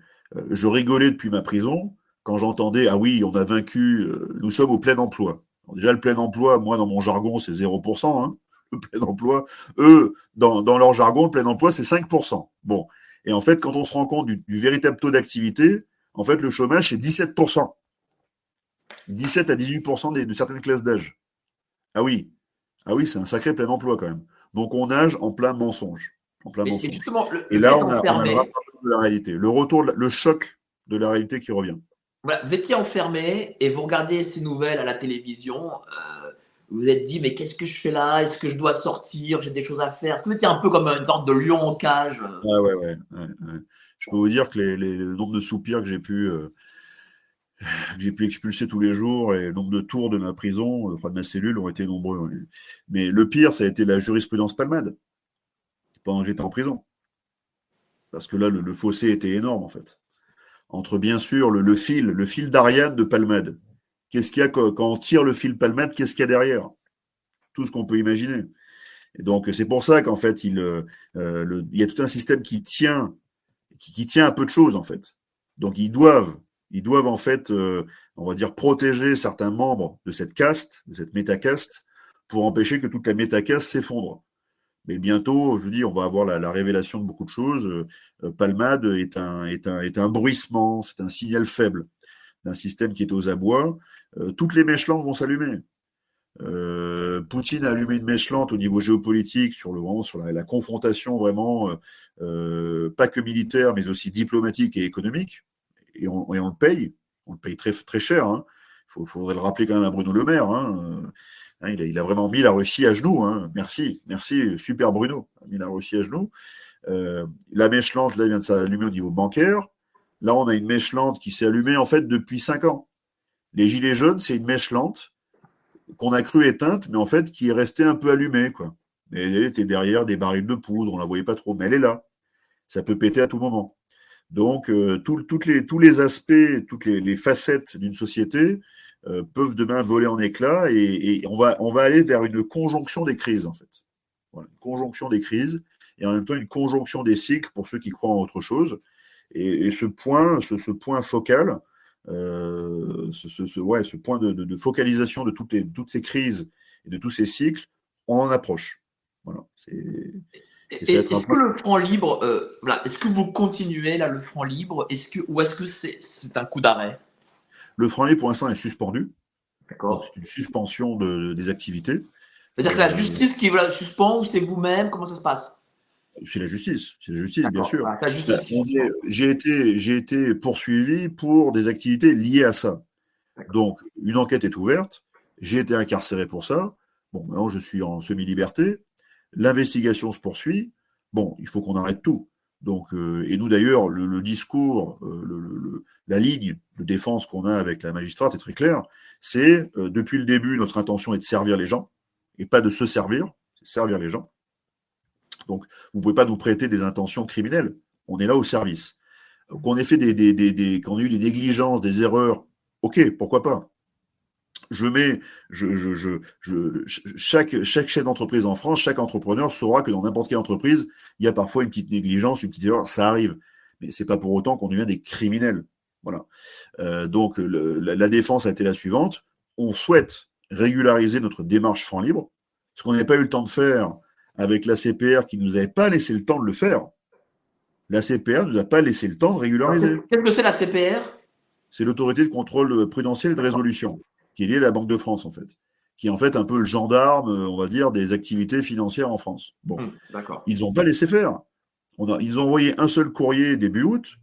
je rigolais depuis ma prison quand j'entendais Ah oui, on a vaincu, euh, nous sommes au plein emploi. déjà, le plein emploi, moi, dans mon jargon, c'est 0%. Hein, le plein emploi. Eux, dans, leur jargon, le plein emploi, c'est 5%. Bon. Et en fait, quand on se rend compte du, véritable taux d'activité, en fait, le chômage, c'est 17%. 17 à 18% de certaines classes d'âge. Ah oui. Ah oui, c'est un sacré plein emploi quand même. Donc on nage en plein mensonge. En plein mensonge. Et, là, on a, on a, de la réalité, le retour, le choc de la réalité qui revient. vous étiez enfermé et vous regardez ces nouvelles à la télévision. Euh, vous vous êtes dit, mais qu'est-ce que je fais là? Est-ce que je dois sortir? J'ai des choses à faire. Est-ce que vous étiez un peu comme une sorte de lion en cage? Ouais, ouais, ouais, Je peux vous dire que les, les, le nombre de soupirs que j'ai pu, euh, j'ai pu expulser tous les jours et le nombre de tours de ma prison, enfin de ma cellule, ont été nombreux. Mais le pire, ça a été la jurisprudence palmade pendant que j'étais en prison. Parce que là, le, fossé était énorme, en fait. Entre, bien sûr, le, fil, le fil d'Ariane de Palmade. Qu'est-ce qu'il y a quand, on tire le fil Palmade Qu'est-ce qu'il y a derrière? Tout ce qu'on peut imaginer. Et donc, c'est pour ça qu'en fait, il, euh, il y a tout un système qui tient, qui, tient un peu de choses, en fait. Donc, ils doivent, ils doivent, en fait, euh, on va dire, protéger certains membres de cette caste, de cette métacaste, pour empêcher que toute la métacaste s'effondre. Mais bientôt, je vous dis, on va avoir la, révélation de beaucoup de choses. Euh, Palmade est un, est un, est un bruissement, c'est un signal faible d'un système qui est aux abois. Euh, toutes les mèches vont s'allumer. Euh, Poutine a allumé une mèche lente au niveau géopolitique sur le vraiment sur la, confrontation vraiment pas que militaire mais aussi diplomatique et économique et on, et on le paye on le paye très très cher il hein. faudrait le rappeler quand même à Bruno Le Maire hein. Hein, il, a, vraiment mis la Russie à genoux. Hein. Merci, merci, super Bruno. Il a mis la Russie à genoux. Euh, la mèche lente, là, vient de s'allumer au niveau bancaire. Là, on a une mèche lente qui s'est allumée en fait depuis cinq ans. Les gilets jaunes, c'est une mèche lente qu'on a cru éteinte, mais en fait qui est restée un peu allumée. Quoi. elle était derrière des barils de poudre, on la voyait pas trop, mais elle est là. Ça peut péter à tout moment. Donc, euh, toutes les, tous les aspects, toutes les facettes d'une société euh, peuvent demain voler en éclats et, on, va, on va aller vers une conjonction des crises, en fait. une conjonction des crises et en même temps une conjonction des cycles pour ceux qui croient en autre chose. Et, ce point, ce, point focal, euh, ce, ouais, ce point de, focalisation de toutes, les, toutes ces crises et de tous ces cycles, on en approche. Voilà. Est-ce que le front libre, euh, est-ce que vous continuez là le front libre, est-ce que ou est-ce que c'est un coup d'arrêt? Le franc pour l'instant, est suspendu. D'accord. C'est une suspension de, des activités. C'est-à-dire que la euh, justice qui la suspend ou c'est vous-même Comment ça se passe? C'est la justice. C'est la justice, bien sûr. Euh, j'ai été, j'ai été poursuivi pour des activités liées à ça. Donc, une enquête est ouverte. J'ai été incarcéré pour ça. Bon, maintenant, je suis en semi-liberté. L'investigation se poursuit. Bon, il faut qu'on arrête tout. Donc, euh, et nous d'ailleurs, le, discours, euh, la ligne de défense qu'on a avec la magistrate est très claire. C'est euh, depuis le début, notre intention est de servir les gens et pas de se servir, servir les gens. Donc, vous ne pouvez pas nous prêter des intentions criminelles. On est là au service. Qu'on ait fait des, des, des, qu'on ait eu des négligences, des erreurs, ok, pourquoi pas je mets, je, je, je, chaque, chaque chef d'entreprise en France, chaque entrepreneur saura que dans n'importe quelle entreprise, il y a parfois une petite négligence, une petite erreur, ça arrive. Mais c'est pas pour autant qu'on devient des criminels. Voilà. Euh, donc la, défense a été la suivante. On souhaite régulariser notre démarche franc libre, ce qu'on n'avait pas eu le temps de faire avec la CPR qui nous avait pas laissé le temps de le faire. La CPR nous a pas laissé le temps de régulariser. Qu'est-ce que c'est la CPR C'est l'autorité de contrôle prudentiel et de résolution qui est lié à la Banque de France, en fait, qui est en fait un peu le gendarme, euh, on va dire, des activités financières en France. Bon, hum, ils n'ont pas laissé faire. ils ont envoyé un seul courrier début août,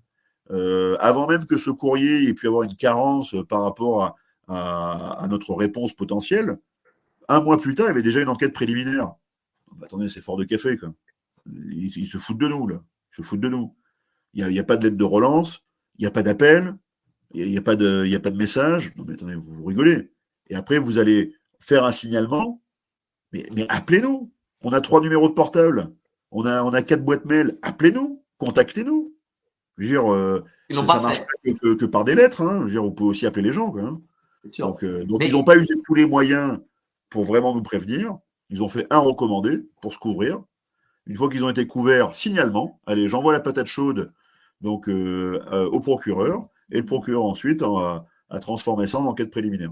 euh, avant même que ce courrier ait pu avoir une carence par rapport à, notre réponse potentielle. Un mois plus tard, il y avait déjà une enquête préliminaire. Bah, attendez, c'est fort de café, quoi. Ils, se foutent de nous, là. Ils se foutent de nous. Il n'y a, a, pas de lettre de relance, il n'y a pas d'appel, il n'y a, pas de, y a pas de message. Non, mais attendez, vous, vous, rigolez. Et après, vous allez faire un signalement. Mais, mais appelez-nous. On a trois numéros de portable. On a, on a quatre boîtes mail. Appelez-nous. Contactez-nous. Je veux dire, euh, ça, ne marche pas que, par des lettres. Hein. Je veux dire, on peut aussi appeler les gens. Quoi, hein. Donc, euh, donc ils n'ont pas usé tous les moyens pour vraiment nous prévenir. Ils ont fait un recommandé pour se couvrir. Une fois qu'ils ont été couverts, signalement. Allez, j'envoie la patate chaude donc euh, au procureur et le procureur ensuite a, transformé ça en enquête préliminaire.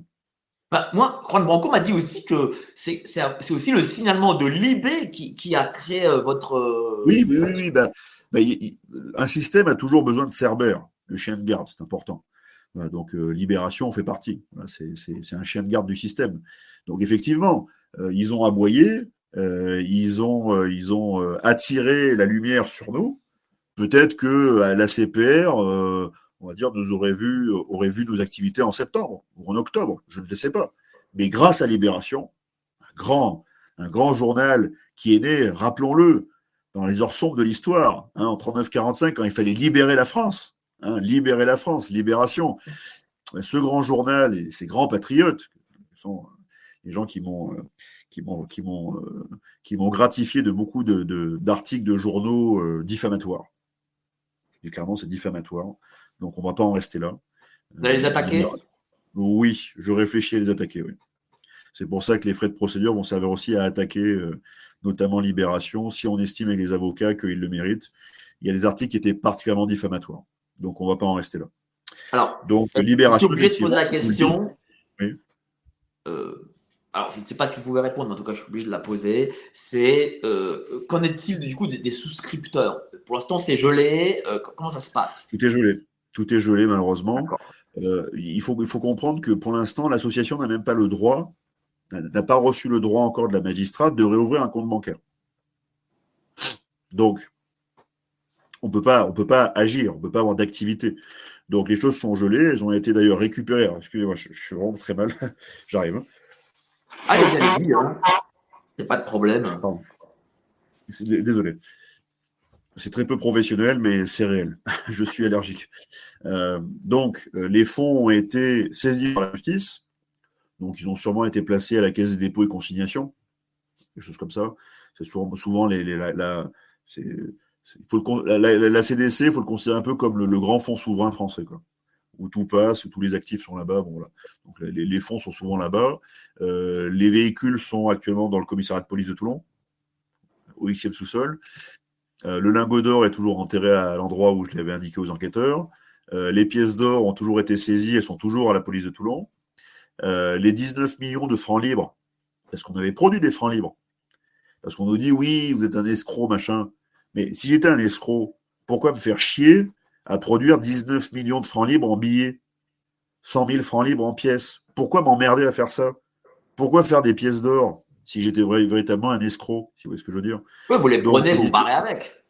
Bah, moi, Juan Branco m'a dit aussi que c'est aussi le signalement de l'IB qui, a créé euh, votre. Euh, oui, oui, oui. Bah, bah, un système a toujours besoin de Cerbère, le chien de garde, c'est important. donc, euh, Libération en fait partie. c'est un chien de garde du système. Donc, effectivement, ils ont aboyé, ils ont, ils ont attiré la lumière sur nous. Peut-être que à la CPR, on va dire, nous aurait vu, aurait vu nos activités en septembre ou en octobre, je ne le sais pas. Mais grâce à Libération, un grand, un grand journal qui est né, rappelons-le, dans les heures sombres de l'histoire, hein, en 39-45, quand il fallait libérer la France, hein, libérer la France, Libération. Ce grand journal et ces grands patriotes, sont les gens qui m'ont qui m'ont qui m'ont qui m'ont gratifié de beaucoup de d'articles de, journaux euh, diffamatoires. Je dis clairement, c'est diffamatoire. Donc on ne va pas en rester là. Vous allez les attaquer? Oui, je réfléchis à les attaquer, oui. C'est pour ça que les frais de procédure vont servir aussi à attaquer, euh, notamment Libération, si on estime avec les avocats qu'ils le méritent. Il y a des articles qui étaient particulièrement diffamatoires. Donc on ne va pas en rester là. Alors, donc, Libération. Je suis de poser la question. Oui. Euh, alors, je ne sais pas si vous pouvez répondre, mais en tout cas, je suis obligé de la poser. C'est euh, qu'en est-il du coup des, souscripteurs? Pour l'instant, c'est gelé. comment ça se passe? Tout est gelé. Tout est gelé, malheureusement. Euh, il, faut, il faut comprendre que pour l'instant, l'association n'a même pas le droit, n'a pas reçu le droit encore de la magistrate de réouvrir un compte bancaire. Donc, on peut pas, on peut pas agir, on peut pas avoir d'activité. Donc les choses sont gelées, elles ont été d'ailleurs récupérées. Excusez-moi, je, suis vraiment très mal. J'arrive. Hein. Allez, allez, hein. Il n'y a pas de problème. Désolé. C'est très peu professionnel, mais c'est réel. Je suis allergique. Euh, donc, euh, les fonds ont été saisis par la justice. Donc, ils ont sûrement été placés à la caisse des dépôts et consignations. Des choses comme ça. C'est souvent, souvent les, la, CDC, il faut le considérer un peu comme le, grand fonds souverain français, quoi, où tout passe, où tous les actifs sont là-bas. Bon. Donc, les, fonds sont souvent là-bas. Euh, les véhicules sont actuellement dans le commissariat de police de Toulon, au Xème sous-sol. Euh, le lingot d'or est toujours enterré à l'endroit où je l'avais indiqué aux enquêteurs. Euh, les pièces d'or ont toujours été saisies et sont toujours à la police de Toulon. Euh, les 19 millions de francs libres, parce qu'on avait produit des francs libres? Parce qu'on nous dit, oui, vous êtes un escroc, machin. Mais si j'étais un escroc, pourquoi me faire chier à produire 19 millions de francs libres en billets? 100 000 francs libres en pièces Pourquoi m'emmerder à faire ça? Pourquoi faire des pièces d'or? Si j'étais véritablement un escroc, si vous voyez ce que je veux dire. Oui, vous les prenez, vous parlez avec.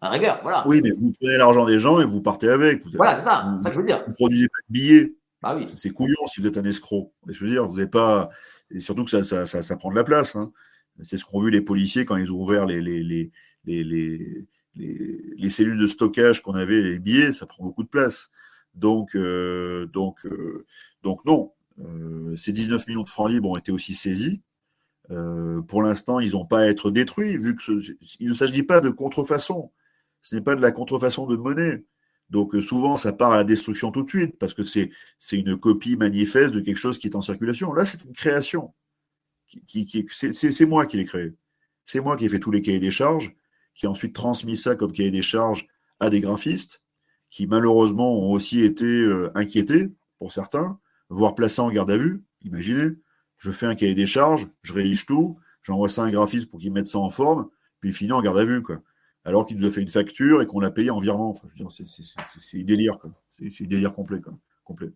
À rigueur, voilà. Oui, mais vous prenez l'argent des gens et vous partez avec. voilà, c'est ça, ça que je veux dire. Vous ne produisez pas de billets. Bah oui. C'est couillon si vous êtes un escroc. Je veux dire, vous n'avez pas. Et surtout que ça, ça, ça, ça, prend de la place. Hein. C'est ce qu'ont vu les policiers quand ils ont ouvert les, les, les, les, les, cellules de stockage qu'on avait, les billets, ça prend beaucoup de place. Donc, donc, donc non, ces 19 millions de francs libres ont été aussi saisis. Pour l'instant, ils n'ont pas à être détruits, vu qu'il ne s'agit pas de contrefaçon. Ce n'est pas de la contrefaçon de monnaie. Donc souvent, ça part à la destruction tout de suite, parce que c'est une copie manifeste de quelque chose qui est en circulation. Là, c'est une création. Qui, c'est moi qui l'ai créé. C'est moi qui ai fait tous les cahiers des charges, qui ai ensuite transmis ça comme cahier des charges à des graphistes, qui malheureusement ont aussi été euh, inquiétés, pour certains, voire placés en garde à vue. Imaginez, je fais un cahier des charges, je rédige tout, j'envoie ça à un graphiste pour qu'il mette ça en forme, puis il finit en garde à vue. Quoi. Alors qu'il nous a fait une facture et qu'on l'a payé en virement. c'est du délire. C'est délire complet. complet.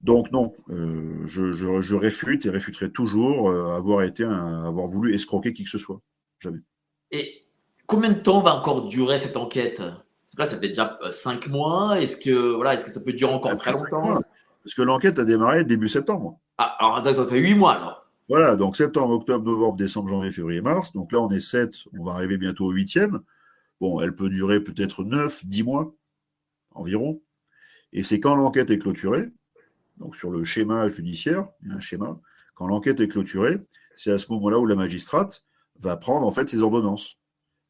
Donc non, euh, je, réfute et réfuterai toujours euh, avoir été avoir voulu escroquer qui que ce soit. Jamais. Et combien de temps va encore durer cette enquête? Là, ça fait déjà euh, cinq mois. Est-ce que voilà, est-ce que ça peut durer encore très longtemps? Parce que l'enquête a démarré début septembre. Ah, alors ça fait huit mois alors. Voilà, donc septembre, octobre, novembre, décembre, janvier, février, mars. Donc là, on est sept, on va arriver bientôt au huitième. Bon, elle peut durer peut-être neuf, dix mois environ. Et c'est quand l'enquête est clôturée, donc sur le schéma judiciaire, il y a un schéma, quand l'enquête est clôturée, c'est à ce moment-là où la magistrate va prendre en fait ses ordonnances.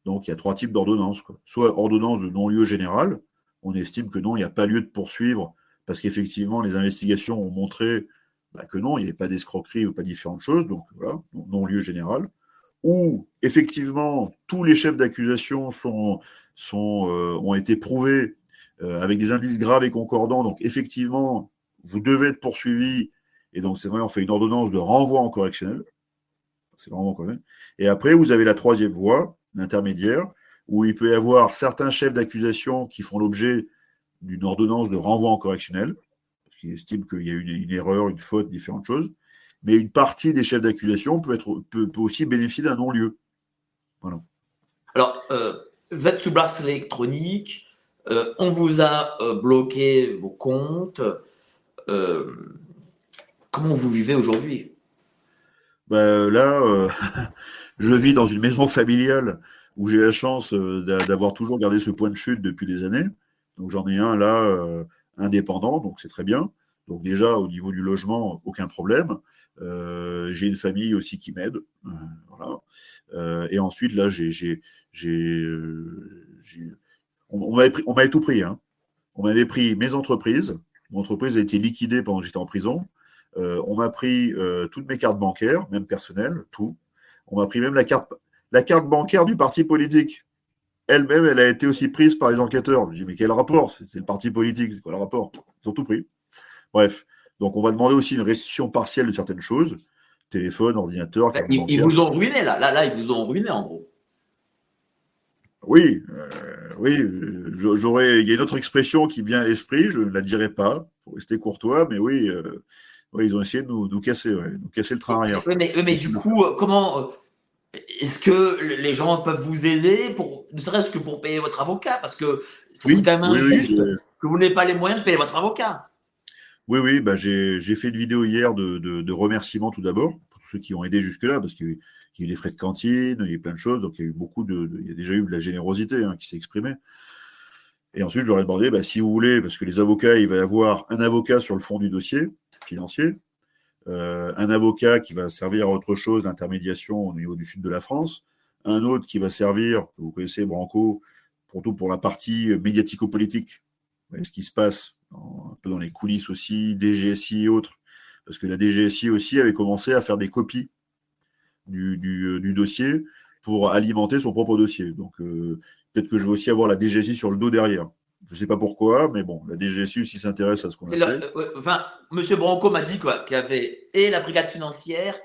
Donc il y a trois types d'ordonnances. Soit ordonnance de non-lieu général, on estime que non, il n'y a pas lieu de poursuivre, parce qu'effectivement, les investigations ont montré bah, que non, il n'y avait pas d'escroquerie ou pas différentes choses, donc voilà, non-lieu général. Ou effectivement, tous les chefs d'accusation sont, sont, euh, ont été prouvés euh, avec des indices graves et concordants, donc effectivement, vous devez être poursuivi, et donc c'est vrai, on fait une ordonnance de renvoi en correctionnel. C'est vraiment quand même. Et après, vous avez la troisième voie, l'intermédiaire, où il peut y avoir certains chefs d'accusation qui font l'objet d'une ordonnance de renvoi en correctionnel, parce qu'ils estiment qu'il y a une, une, erreur, une faute, différentes choses. Mais une partie des chefs d'accusation peut, être, peut, aussi bénéficier d'un non-lieu. Voilà. Alors, euh, vous êtes sous bracelet électronique, euh, on vous a euh, bloqué vos comptes. Euh, comment vous vivez aujourd'hui? Ben, Là, je vis dans une maison familiale où j'ai la chance d'avoir toujours gardé ce point de chute depuis des années. Donc j'en ai un là indépendant, donc c'est très bien. Donc déjà au niveau du logement, aucun problème. j'ai une famille aussi qui m'aide. voilà. et ensuite là, j'ai, on, m'avait tout pris. Hein. On m'avait pris mes entreprises, mon entreprise a été liquidée pendant que j'étais en prison. Euh, on m'a pris euh, toutes mes cartes bancaires, même personnelles, tout. On m'a pris même la carte, la carte bancaire du parti politique. Elle-même, elle a été aussi prise par les enquêteurs. Je dis, mais quel rapport? C'est le parti politique, c'est quoi le rapport? Ils ont tout pris. Bref. Donc, on va demander aussi une restitution partielle de certaines choses. Téléphone, ordinateur, carte ils, ils, vous ont ruiné, là. Là, là, ils vous ont ruiné, en gros. Oui, euh, oui, j'aurais. Il y a une autre expression qui vient à l'esprit, je ne la dirai pas, pour rester courtois, mais oui, euh, ils ont essayé de nous, nous casser, nous casser le train arrière. mais, mais, du coup, euh, comment est-ce que les gens peuvent vous aider pour, ne serait-ce que pour payer votre avocat, parce que c'est quand même injuste que vous n'ayez pas les moyens de payer votre avocat. Oui, oui, bah j'ai fait une vidéo hier de, de, de remerciements tout d'abord pour tous ceux qui ont aidé jusque-là, parce que il y a eu des frais de cantine, il y a eu plein de choses, donc il y a eu beaucoup de, il y a déjà eu de la générosité hein, qui s'est exprimée. Et ensuite, je leur ai demandé, bah, si vous voulez, parce que les avocats, il va y avoir un avocat sur le fond du dossier financier, un avocat qui va servir à autre chose, l'intermédiation au niveau du sud de la France, un autre qui va servir, vous connaissez Branco, tout pour la partie médiatico-politique, ce qui se passe un peu dans les coulisses aussi, DGSI et autres, parce que la DGSI aussi avait commencé à faire des copies du, du, dossier pour alimenter son propre dossier. Donc euh, peut-être que je vais aussi avoir la DGSI sur le dos derrière. Je ne sais pas pourquoi, mais bon, la DGSI aussi s'intéresse à ce qu'on a fait. enfin, M. Branco m'a dit quoi qu'il y avait et la brigade financière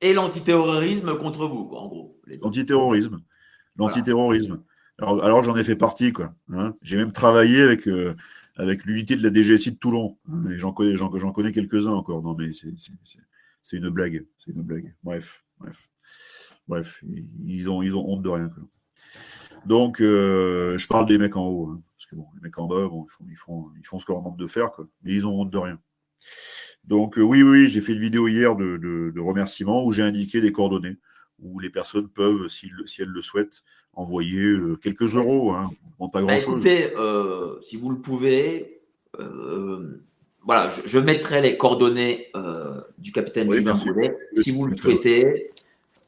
et l'antiterrorisme contre vous, en gros. L'antiterrorisme. L'antiterrorisme. Alors, alors j'en ai fait partie, quoi. Hein. J'ai même travaillé avec, euh, avec l'unité de la DGSI de Toulon. Hein. J'en connais, j'en, connais quelques-uns encore. Non, mais c'est, une blague. C'est une blague. Bref. Bref, bref, ils ont, ils ont honte de rien. Donc, euh, je parle des mecs en haut, hein, que bon, les mecs en bas, bon, ils, font, ils, font, ce qu'on leur demande de faire, quoi, mais ils ont honte de rien. Donc, euh, oui, oui, j'ai fait une vidéo hier de, de, remerciements où j'ai indiqué des coordonnées où les personnes peuvent, si, si elles le souhaitent, envoyer quelques euros, hein, pas bah, grand-chose. écoutez, si vous le pouvez, voilà, je, mettrai les coordonnées du capitaine Julien Boulet, si vous le souhaitez.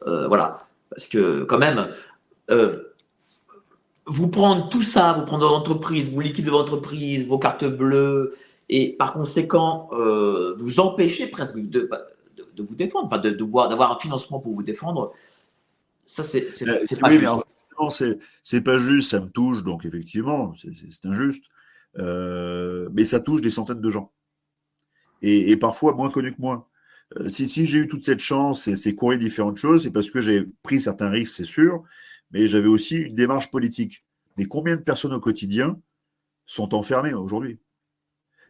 voilà, parce que quand même, vous prendre tout ça, vous prendre votre entreprise, vous liquidez votre entreprise, vos cartes bleues, et par conséquent, euh, vous empêchez presque de, de, vous défendre, enfin de, d'avoir un financement pour vous défendre. Ça, c'est, euh, pas juste. C'est, pas juste, ça me touche, donc effectivement, c'est, injuste. Euh, mais ça touche des centaines de gens. Et, parfois moins connus que moi. si, si j'ai eu toute cette chance et c'est courir différentes choses, c'est parce que j'ai pris certains risques, c'est sûr, mais j'avais aussi une démarche politique. Mais combien de personnes au quotidien sont enfermées aujourd'hui?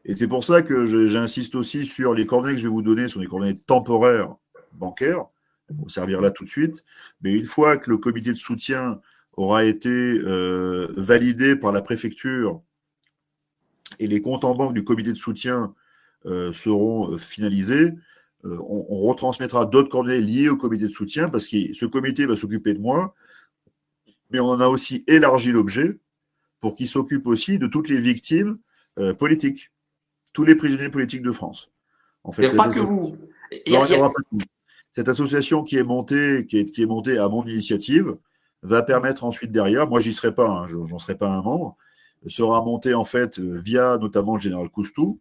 Et c'est pour ça que j'insiste aussi sur les coordonnées que je vais vous donner, sont des coordonnées temporaires bancaires, elles vont servir là tout de suite, mais une fois que le comité de soutien aura été euh, validé par la préfecture et les comptes en banque du comité de soutien euh, seront euh, finalisés, on, on, retransmettra d'autres coordonnées liées au comité de soutien parce que ce comité va s'occuper de moi, mais on en a aussi élargi l'objet pour qu'il s'occupe aussi de toutes les victimes euh, politiques, tous les prisonniers politiques de France. En fait, pas que vous. Cette association qui est montée, qui est, qui est montée à mon initiative, va permettre ensuite derrière, moi j'y serai pas, hein, j'en serai pas un membre, sera montée en fait via notamment le général Coustou,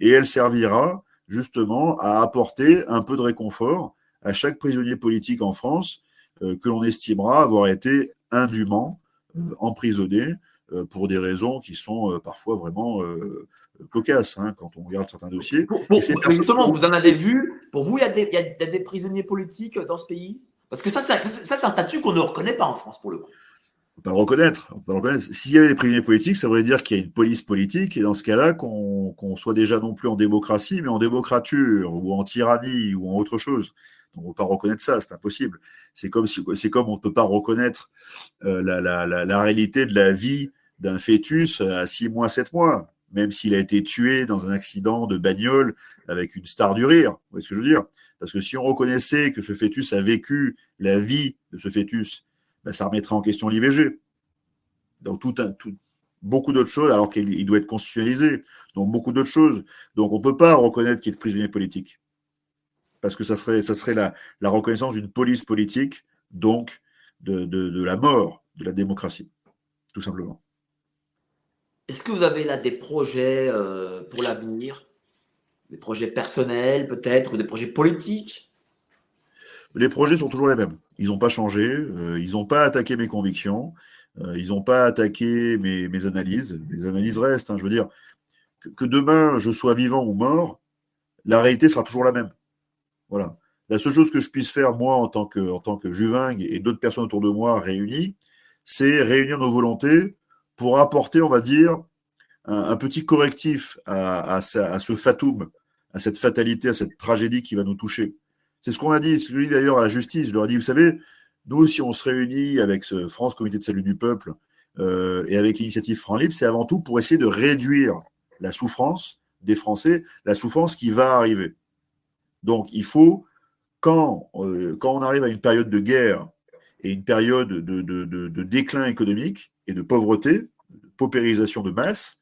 et elle servira justement à apporter un peu de réconfort à chaque prisonnier politique en France euh, que l'on estimera avoir été indûment euh, emprisonnés euh, pour des raisons qui sont parfois vraiment cocasses hein, quand on regarde certains dossiers. justement, vous en avez vu. Pour vous, il y, a des, prisonniers politiques dans ce pays? Parce que ça, c'est un statut qu'on ne reconnaît pas en France, pour le coup. On peut le reconnaître. reconnaître. S'il y avait des prisonniers politiques, ça voudrait dire qu'il y a une police politique, et dans ce cas-là, qu'on soit déjà non plus en démocratie, mais en démocrature, ou en tyrannie, ou en autre chose. On ne peut pas reconnaître ça, c'est impossible. C'est comme, si, comme on ne peut pas reconnaître euh, la, réalité de la vie d'un fœtus à 6 mois, 7 mois, même s'il a été tué dans un accident de bagnole avec une star du rire. Vous voyez ce que je veux dire? Parce que si on reconnaissait que ce fœtus a vécu la vie de ce fœtus, ben, ça remettrait en question l'IVG. Donc tout, un, tout beaucoup d'autres choses, alors qu'il doit être constitutionnalisé. Donc beaucoup d'autres choses. Donc on ne peut pas reconnaître qu'il est prisonnier politique parce que ça serait, ça serait la, la reconnaissance d'une police politique, donc de, de, la mort de la démocratie, tout simplement. Est-ce que vous avez là des projets euh, pour l'avenir? Des projets personnels peut-être, ou des projets politiques? Les projets sont toujours les mêmes. Ils n'ont pas changé, euh, ils n'ont pas attaqué mes convictions, euh, ils n'ont pas attaqué mes, analyses. Les analyses restent, hein, je veux dire, que, demain je sois vivant ou mort, la réalité sera toujours la même. Voilà. La seule chose que je puisse faire, moi, en tant que, en Juvingue et d'autres personnes autour de moi réunies, c'est réunir nos volontés pour apporter, on va dire, un, petit correctif à, à, ce fatum, à cette fatalité, à cette tragédie qui va nous toucher. C'est ce qu'on a dit, ce que je dis d'ailleurs à la justice. Je leur ai dit, vous savez, nous, si on se réunit avec ce France Comité de salut du peuple euh, et avec l'initiative Franc Libre, c'est avant tout pour essayer de réduire la souffrance des Français, la souffrance qui va arriver. Donc, il faut, quand, euh, quand on arrive à une période de guerre et une période de, de, de, déclin économique et de pauvreté, de paupérisation de masse,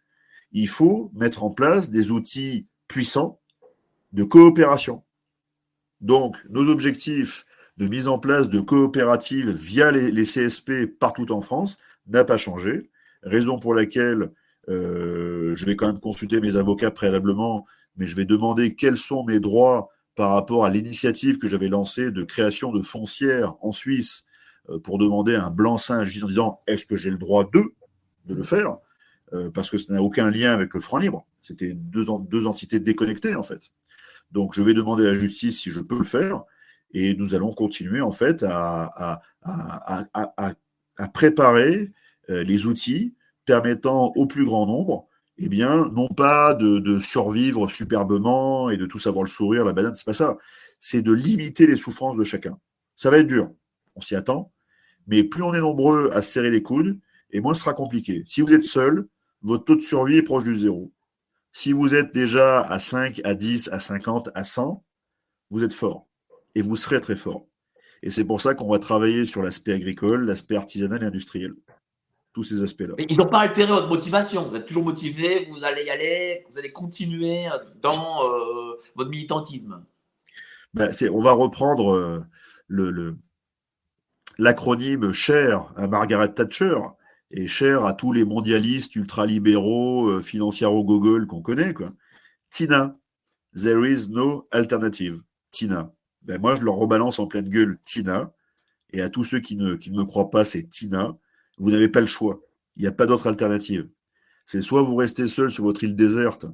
il faut mettre en place des outils puissants de coopération. Donc, nos objectifs de mise en place de coopératives via les, CSP partout en France n'a pas changé, raison pour laquelle euh, je vais quand même consulter mes avocats préalablement, mais je vais demander quels sont mes droits par rapport à l'initiative que j'avais lancée de création de foncières en Suisse euh, pour demander un blanc-seing en disant est-ce que j'ai le droit de, de le faire? Euh, Parce que ça n'a aucun lien avec le franc libre. C'était deux entités déconnectées en fait. Donc je vais demander à la justice si je peux le faire et nous allons continuer en fait à, préparer euh, les outils permettant au plus grand nombre eh bien, non pas de, survivre superbement et de tous avoir le sourire, la banane, c'est pas ça. C'est de limiter les souffrances de chacun. Ça va être dur, on s'y attend, mais plus on est nombreux à serrer les coudes, et moins ce sera compliqué. Si vous êtes seul, votre taux de survie est proche du zéro. Si vous êtes déjà à 5, à 10, à 50, à 100, vous êtes fort. Et vous serez très fort. Et c'est pour ça qu'on va travailler sur l'aspect agricole, l'aspect artisanal et industriel. Tous ces aspects-là. Ils n'ont pas altéré votre motivation. Vous êtes toujours motivé, vous allez y aller, vous allez continuer dans euh, votre militantisme. Ben, on va reprendre euh, le, l'acronyme cher à Margaret Thatcher et cher à tous les mondialistes ultralibéraux, euh, financiers au Google qu'on connaît. Quoi. Tina, there is no alternative. Tina. Ben moi, je leur rebalance en pleine gueule Tina. Et à tous ceux qui ne, qui ne me croient pas, c'est Tina. Vous n'avez pas le choix. Il n'y a pas d'autre alternative. C'est soit vous restez seul sur votre île déserte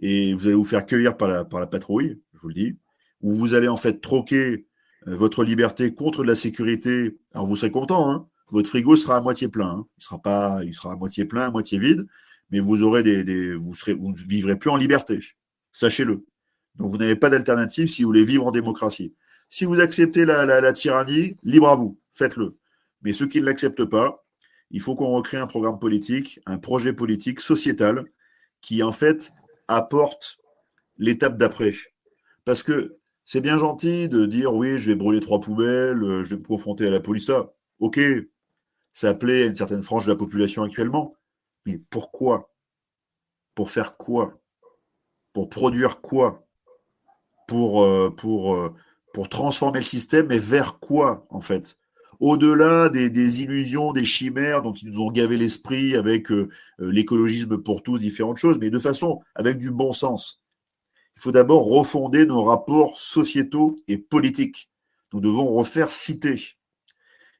et vous allez vous faire cueillir par la, par la patrouille, je vous le dis, ou vous allez en fait troquer euh, votre liberté contre la sécurité. Alors vous serez content, hein votre frigo sera à moitié plein. Hein. il sera pas, à moitié plein, à moitié vide, mais vous aurez des, vous serez, vous ne vivrez plus en liberté. Sachez-le. Donc vous n'avez pas d'alternative si vous voulez vivre en démocratie. Si vous acceptez la, la tyrannie, libre à vous, faites-le. Mais ceux qui ne l'acceptent pas, il faut qu'on recrée un programme politique, un projet politique sociétal qui en fait apporte l'étape d'après. Parce que c'est bien gentil de dire oui, je vais brûler trois poubelles, je vais me confronter à la police. Ok, ça plaît à une certaine frange de la population actuellement, mais pourquoi? Pour faire quoi? Pour produire quoi? Pour, euh, pour, euh, pour transformer le système, mais vers quoi en fait? Au-delà des, illusions, des chimères dont ils nous ont gavé l'esprit avec euh, l'écologisme pour tous, différentes choses, mais de façon avec du bon sens. Il faut d'abord refonder nos rapports sociétaux et politiques. Nous devons refaire cité.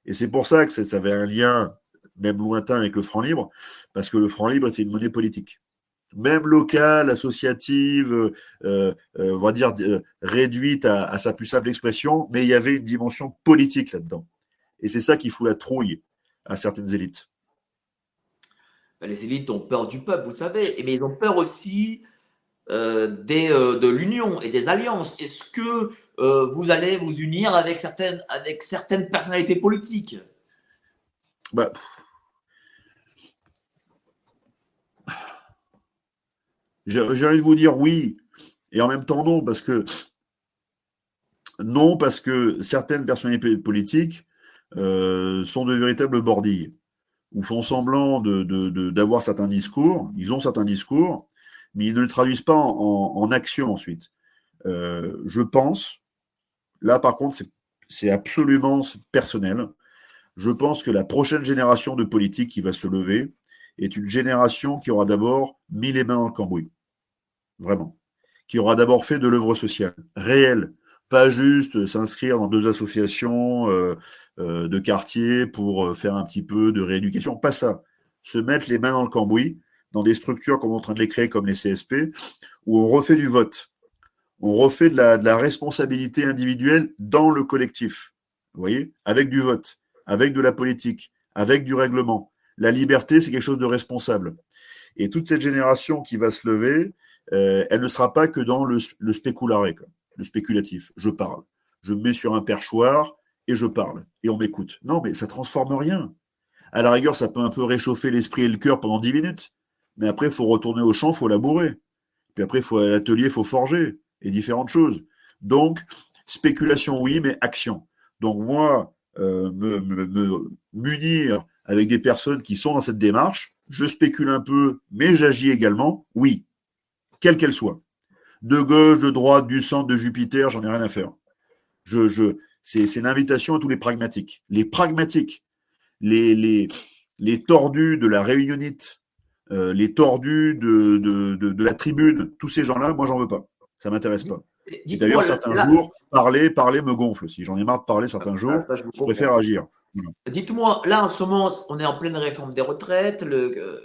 Et c'est pour ça que ça, avait un lien, même lointain, avec le franc libre, parce que le franc libre était une monnaie politique. Même locale, associative, euh, euh, on va dire réduite à, sa plus simple expression, mais il y avait une dimension politique là-dedans. Et c'est ça qui fout la trouille à certaines élites. Ben, les élites ont peur du peuple, vous le savez, mais ils ont peur aussi euh, euh, de l'union et des alliances. Est-ce que euh, vous allez vous unir avec certaines, personnalités politiques? Bah, J'ai envie de vous dire oui, et en même temps non, parce que certaines personnalités politiques sont de véritables bordilles, ou font semblant d'avoir certains discours, ils ont certains discours, mais ils ne le traduisent pas en, action ensuite. Euh, je pense, là par contre, c'est absolument personnel. Je pense que la prochaine génération de politiques qui va se lever est une génération qui aura d'abord mis les mains dans le cambouis. Vraiment. Qui aura d'abord fait de l'œuvre sociale, réelle, pas juste s'inscrire dans deux associations euh, euh, de quartier pour faire un petit peu de rééducation, pas ça. Se mettre les mains dans le cambouis dans des structures qu'on est en train de les créer comme les CSP, où on refait du vote. On refait de la, responsabilité individuelle dans le collectif. Vous voyez? Avec du vote, avec de la politique, avec du règlement. La liberté, c'est quelque chose de responsable. Et toute cette génération qui va se lever, euh, elle ne sera pas que dans le, le spécularé, le spéculatif. Je parle. Je me mets sur un perchoir et je parle. Et on m'écoute. Non, mais ça transforme rien. À la rigueur, ça peut un peu réchauffer l'esprit et le cœur pendant 10 minutes. Mais après, il faut retourner au champ, il faut labourer. Puis après, il faut à l'atelier, il faut forger et différentes choses. Donc, spéculation, oui, mais action. Donc, moi, euh, me, munir avec des personnes qui sont dans cette démarche, je spécule un peu, mais j'agis également, oui, quelle qu'elle soit. De gauche, de droite, du centre, de Jupiter, j'en ai rien à faire. C'est l'invitation à tous les pragmatiques. Les pragmatiques, les, les, les tordus de la réunionite, euh, les tordus de, de, de, la tribune, tous ces gens-là, moi, j'en veux pas. Ça m'intéresse pas. D'ailleurs, certains jours, parler, parler me gonfle aussi. J'en ai marre de parler certains ah, jours. je, préfère agir. Dites-moi, là, en ce moment, on est en pleine réforme des retraites, le,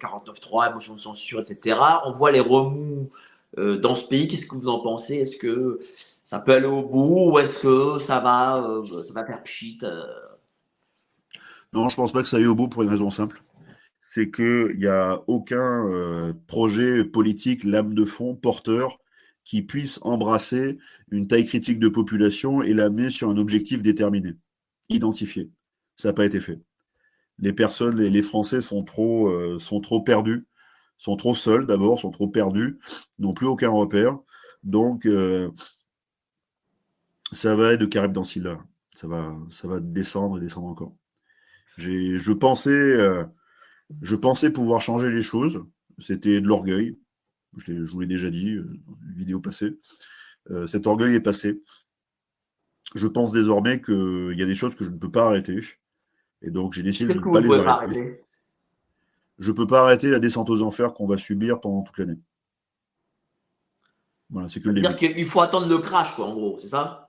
49.3, motion de censure, etc. On voit les remous euh, dans ce pays. Qu'est-ce que vous en pensez? Est-ce que ça peut aller au bout ou est-ce que ça va, euh, ça va faire pchit Non, je pense pas que ça aille au bout pour une raison simple c'est qu'il n'y a aucun euh, projet politique, lame de fond, porteur, qui puisse embrasser une taille critique de population et l'amener sur un objectif déterminé, identifié. Ça n'a pas été fait. Les personnes, les, Français sont trop, euh, sont trop perdus, sont trop seuls d'abord, sont trop perdus, n'ont plus aucun repère. Donc, euh, ça va aller de Carib dans là Ça va, ça va descendre et descendre encore. Je pensais, je pensais pouvoir changer les choses. C'était de l'orgueil. Je, vous l'ai déjà dit, euh, une vidéo passée. Euh, cet orgueil est passé. Je pense désormais qu'il y a des choses que je ne peux pas arrêter. Et donc, j'ai décidé de ne pas les arrêter. Je ne peux pas arrêter la descente aux enfers qu'on va subir pendant toute l'année. Voilà, c'est que le dire qu'il faut attendre le crash, quoi, en gros, c'est ça?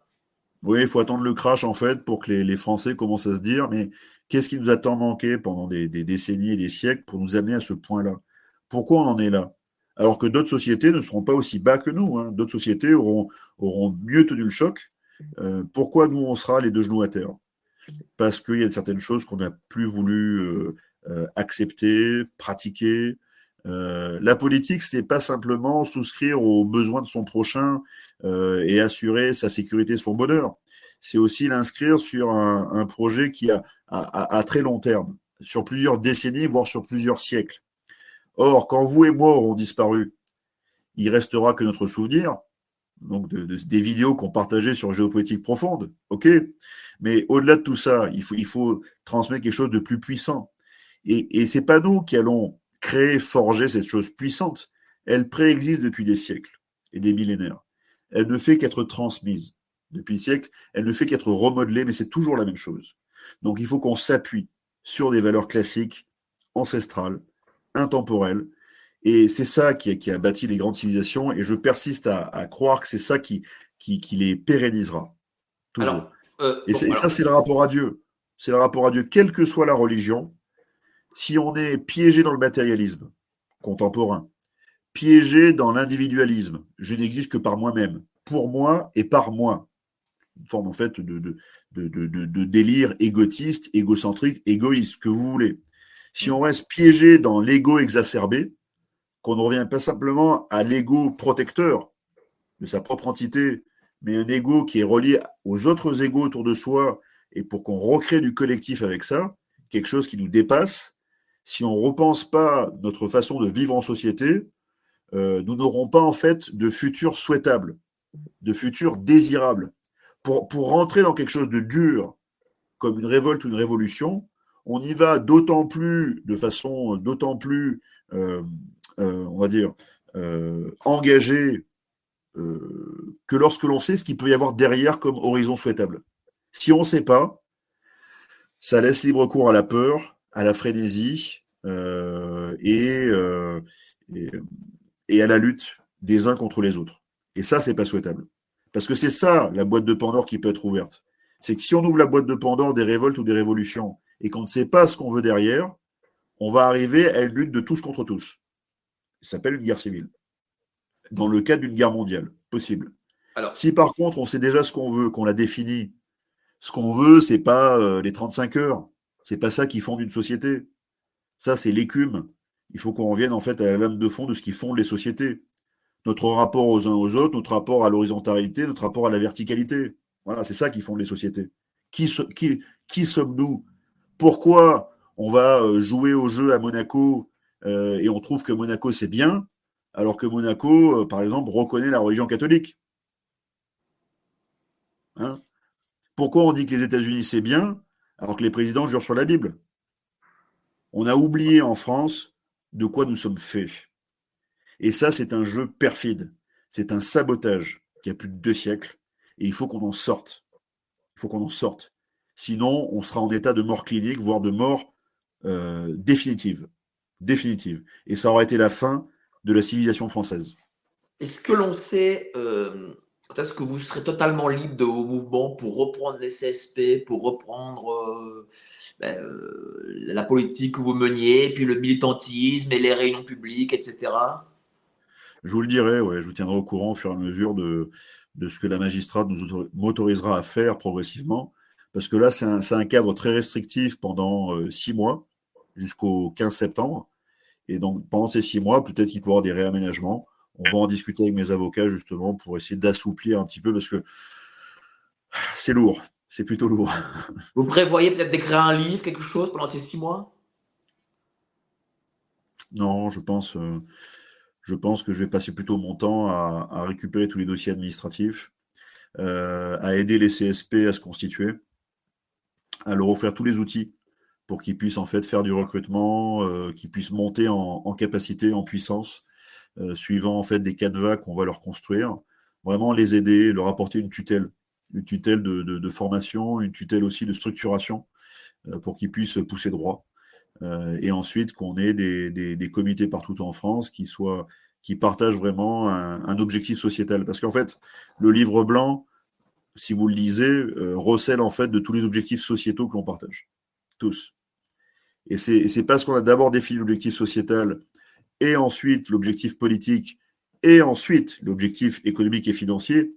Oui, il faut attendre le crash, en fait, pour que les, Français commencent à se dire mais qu'est-ce qui nous a tant manqué pendant des, décennies et des siècles pour nous amener à ce point-là? Pourquoi on en est là? Alors que d'autres sociétés ne seront pas aussi bas que nous. Hein. D'autres sociétés auront, mieux tenu le choc. Euh, pourquoi nous, on sera les deux genoux à terre? Parce qu'il y a certaines choses qu'on n'a plus voulu euh, euh, accepter, pratiquer, la politique, c'est pas simplement souscrire aux besoins de son prochain et assurer sa sécurité, son bonheur. C'est aussi l'inscrire sur un, projet qui a à, très long terme, sur plusieurs décennies, voire sur plusieurs siècles. Or, quand vous et moi aurons disparu, il restera que notre souvenir, donc des vidéos qu'on partageait sur géopolitique profonde, ok? Mais au-delà de tout ça, il faut, transmettre quelque chose de plus puissant. Et, et c'est pas nous qui allons créer, forger cette chose puissante, elle préexiste depuis des siècles et des millénaires. Elle ne fait qu'être transmise depuis des siècles, elle ne fait qu'être remodelée, mais c'est toujours la même chose. Donc il faut qu'on s'appuie sur des valeurs classiques, ancestrales, intemporelles, et c'est ça qui a, qui a, bâti les grandes civilisations, et je persiste à, croire que c'est ça qui, qui, les pérennisera. Alors, euh, et, ça, c'est le rapport à Dieu. C'est le rapport à Dieu, quelle que soit la religion, si on est piégé dans le matérialisme contemporain, piégé dans l'individualisme, je n'existe que par moi-même, pour moi et par moi, forme en fait de, de, délire égotiste, égocentrique, égoïste, que vous voulez. Si on reste piégé dans l'ego exacerbé, qu'on ne revient pas simplement à l'ego protecteur de sa propre entité, mais un ego qui est relié aux autres égos autour de soi, et pour qu'on recrée du collectif avec ça, quelque chose qui nous dépasse, si on ne repense pas notre façon de vivre en société, euh, nous n'aurons pas en fait de futur souhaitable, de futur désirable. Pour, pour rentrer dans quelque chose de dur, comme une révolte ou une révolution, on y va d'autant plus, de façon d'autant plus, euh, euh, on va dire, engagé que lorsque l'on sait ce qu'il peut y avoir derrière comme horizon souhaitable. Si on ne sait pas, ça laisse libre cours à la peur, à la frénésie euh, euh, et, et, à la lutte des uns contre les autres. Et ça, c'est pas souhaitable. Parce que c'est ça, la boîte de Pandore qui peut être ouverte. C'est que si on ouvre la boîte de Pandore des révoltes ou des révolutions et qu'on ne sait pas ce qu'on veut derrière, on va arriver à une lutte de tous contre tous. Ça s'appelle une guerre civile. Dans le cadre d'une guerre mondiale, possible. Alors, si par contre on sait déjà ce qu'on veut, qu'on l'a défini, ce qu'on veut, c'est pas euh, les 35 heures, c'est pas ça qui fonde une société. Ça, c'est l'écume. Il faut qu'on revienne en fait à la lame de fond de ce qui fonde les sociétés. Notre rapport aux uns aux autres, notre rapport à l'horizontalité, notre rapport à la verticalité. Voilà, c'est ça qui fonde les sociétés. Qui, sommes-nous? Pourquoi on va euh, jouer au jeu à Monaco euh, et on trouve que Monaco c'est bien, alors que Monaco, euh, par exemple, reconnaît la religion catholique? Hein? Pourquoi on dit que les États-Unis c'est bien, alors que les présidents jurent sur la Bible? On a oublié en France de quoi nous sommes faits. Et ça, c'est un jeu perfide. C'est un sabotage qui a plus de deux siècles. Et il faut qu'on en sorte. Il faut qu'on en sorte. Sinon, on sera en état de mort clinique, voire de mort euh, définitive. Définitive. Et ça aura été la fin de la civilisation française. Est-ce que l'on sait euh, est-ce que vous serez totalement libre de vos mouvements pour reprendre les CSP, pour reprendre euh, ben, la politique que vous meniez, puis le militantisme et les réunions publiques, etc. Je vous le dirai, ouais, je vous tiendrai au courant au fur et à mesure de, de ce que la magistrate nous m'autorisera à faire progressivement. Parce que là, c'est un, un, cadre très restrictif pendant euh, six mois, jusqu'au 15 septembre. Et donc, pendant ces six mois, peut-être qu'il pourra y avoir des réaménagements on va en discuter avec mes avocats justement pour essayer d'assouplir un petit peu parce que c'est lourd, c'est plutôt lourd. Vous prévoyez peut-être d'écrire un livre, quelque chose pendant ces six mois? Non, je pense, euh, je pense que je vais passer plutôt mon temps à, récupérer tous les dossiers administratifs, euh, à aider les CSP à se constituer. à leur offrir tous les outils pour qu'ils puissent en fait faire du recrutement, euh, qu'ils puissent monter en, capacité, en puissance, euh, suivant en fait des canevas qu'on va leur construire. Vraiment les aider, leur apporter une tutelle, une tutelle de, formation, une tutelle aussi de structuration, euh, pour qu'ils puissent pousser droit. Et ensuite qu'on ait des, comités partout en France qui soient qui partagent vraiment un, objectif sociétal. Parce qu'en fait, le livre blanc, si vous le lisez, recèle en fait de tous les objectifs sociétaux que l'on partage. Tous. Et c'est parce qu'on a d'abord défini l'objectif sociétal et ensuite l'objectif politique et ensuite l'objectif économique et financier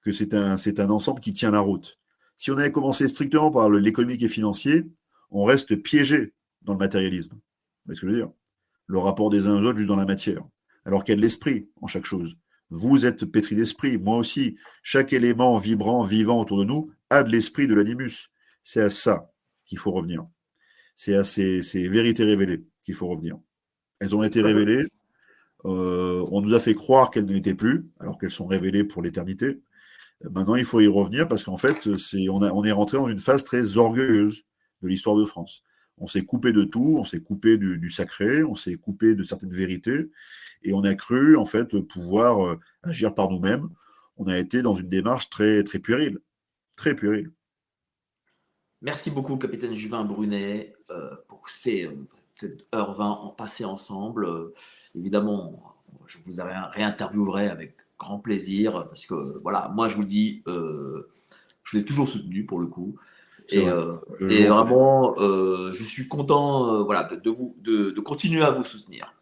que c'est un, un ensemble qui tient la route. Si on avait commencé strictement par l'économique et financier, on reste piégé dans le matérialisme. Vous voyez ce que je veux dire? Le rapport des uns aux autres juste dans la matière. Alors qu'il y a de l'esprit en chaque chose? Vous êtes pétri d'esprit, moi aussi. Chaque élément vibrant, vivant autour de nous a de l'esprit de l'animus. C'est à ça qu'il faut revenir c'est à ces, vérités révélées qu'il faut revenir. Elles ont été révélées, euh, on nous a fait croire qu'elles ne l'étaient plus, alors qu'elles sont révélées pour l'éternité. Maintenant, il faut y revenir parce qu'en fait, c'est, on, on, est rentré dans une phase très orgueilleuse de l'histoire de France. On s'est coupé de tout, on s'est coupé du, sacré, on s'est coupé de certaines vérités, et on a cru en fait pouvoir euh, agir par nous-mêmes. On a été dans une démarche très très puérile, très puérile. Merci beaucoup, capitaine Juvin Brunet, euh, pour cette heure 20 passée ensemble. Euh, évidemment, je vous réinterviewerai avec grand plaisir, parce que voilà, moi je vous dis, euh, je l'ai toujours soutenu pour le coup. Et, vraiment, je suis content voilà, de, vous, de, continuer à vous soutenir.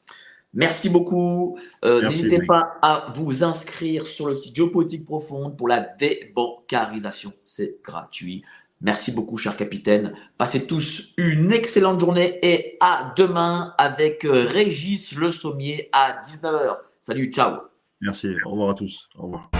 Merci beaucoup. N'hésitez pas à vous inscrire sur le site Géopolitique Profonde pour la débancarisation. C'est gratuit. Merci beaucoup, cher capitaine. Passez tous une excellente journée et à demain avec euh, Régis Le Sommier à 19h. Salut, ciao. Merci. Au revoir à tous. Au revoir.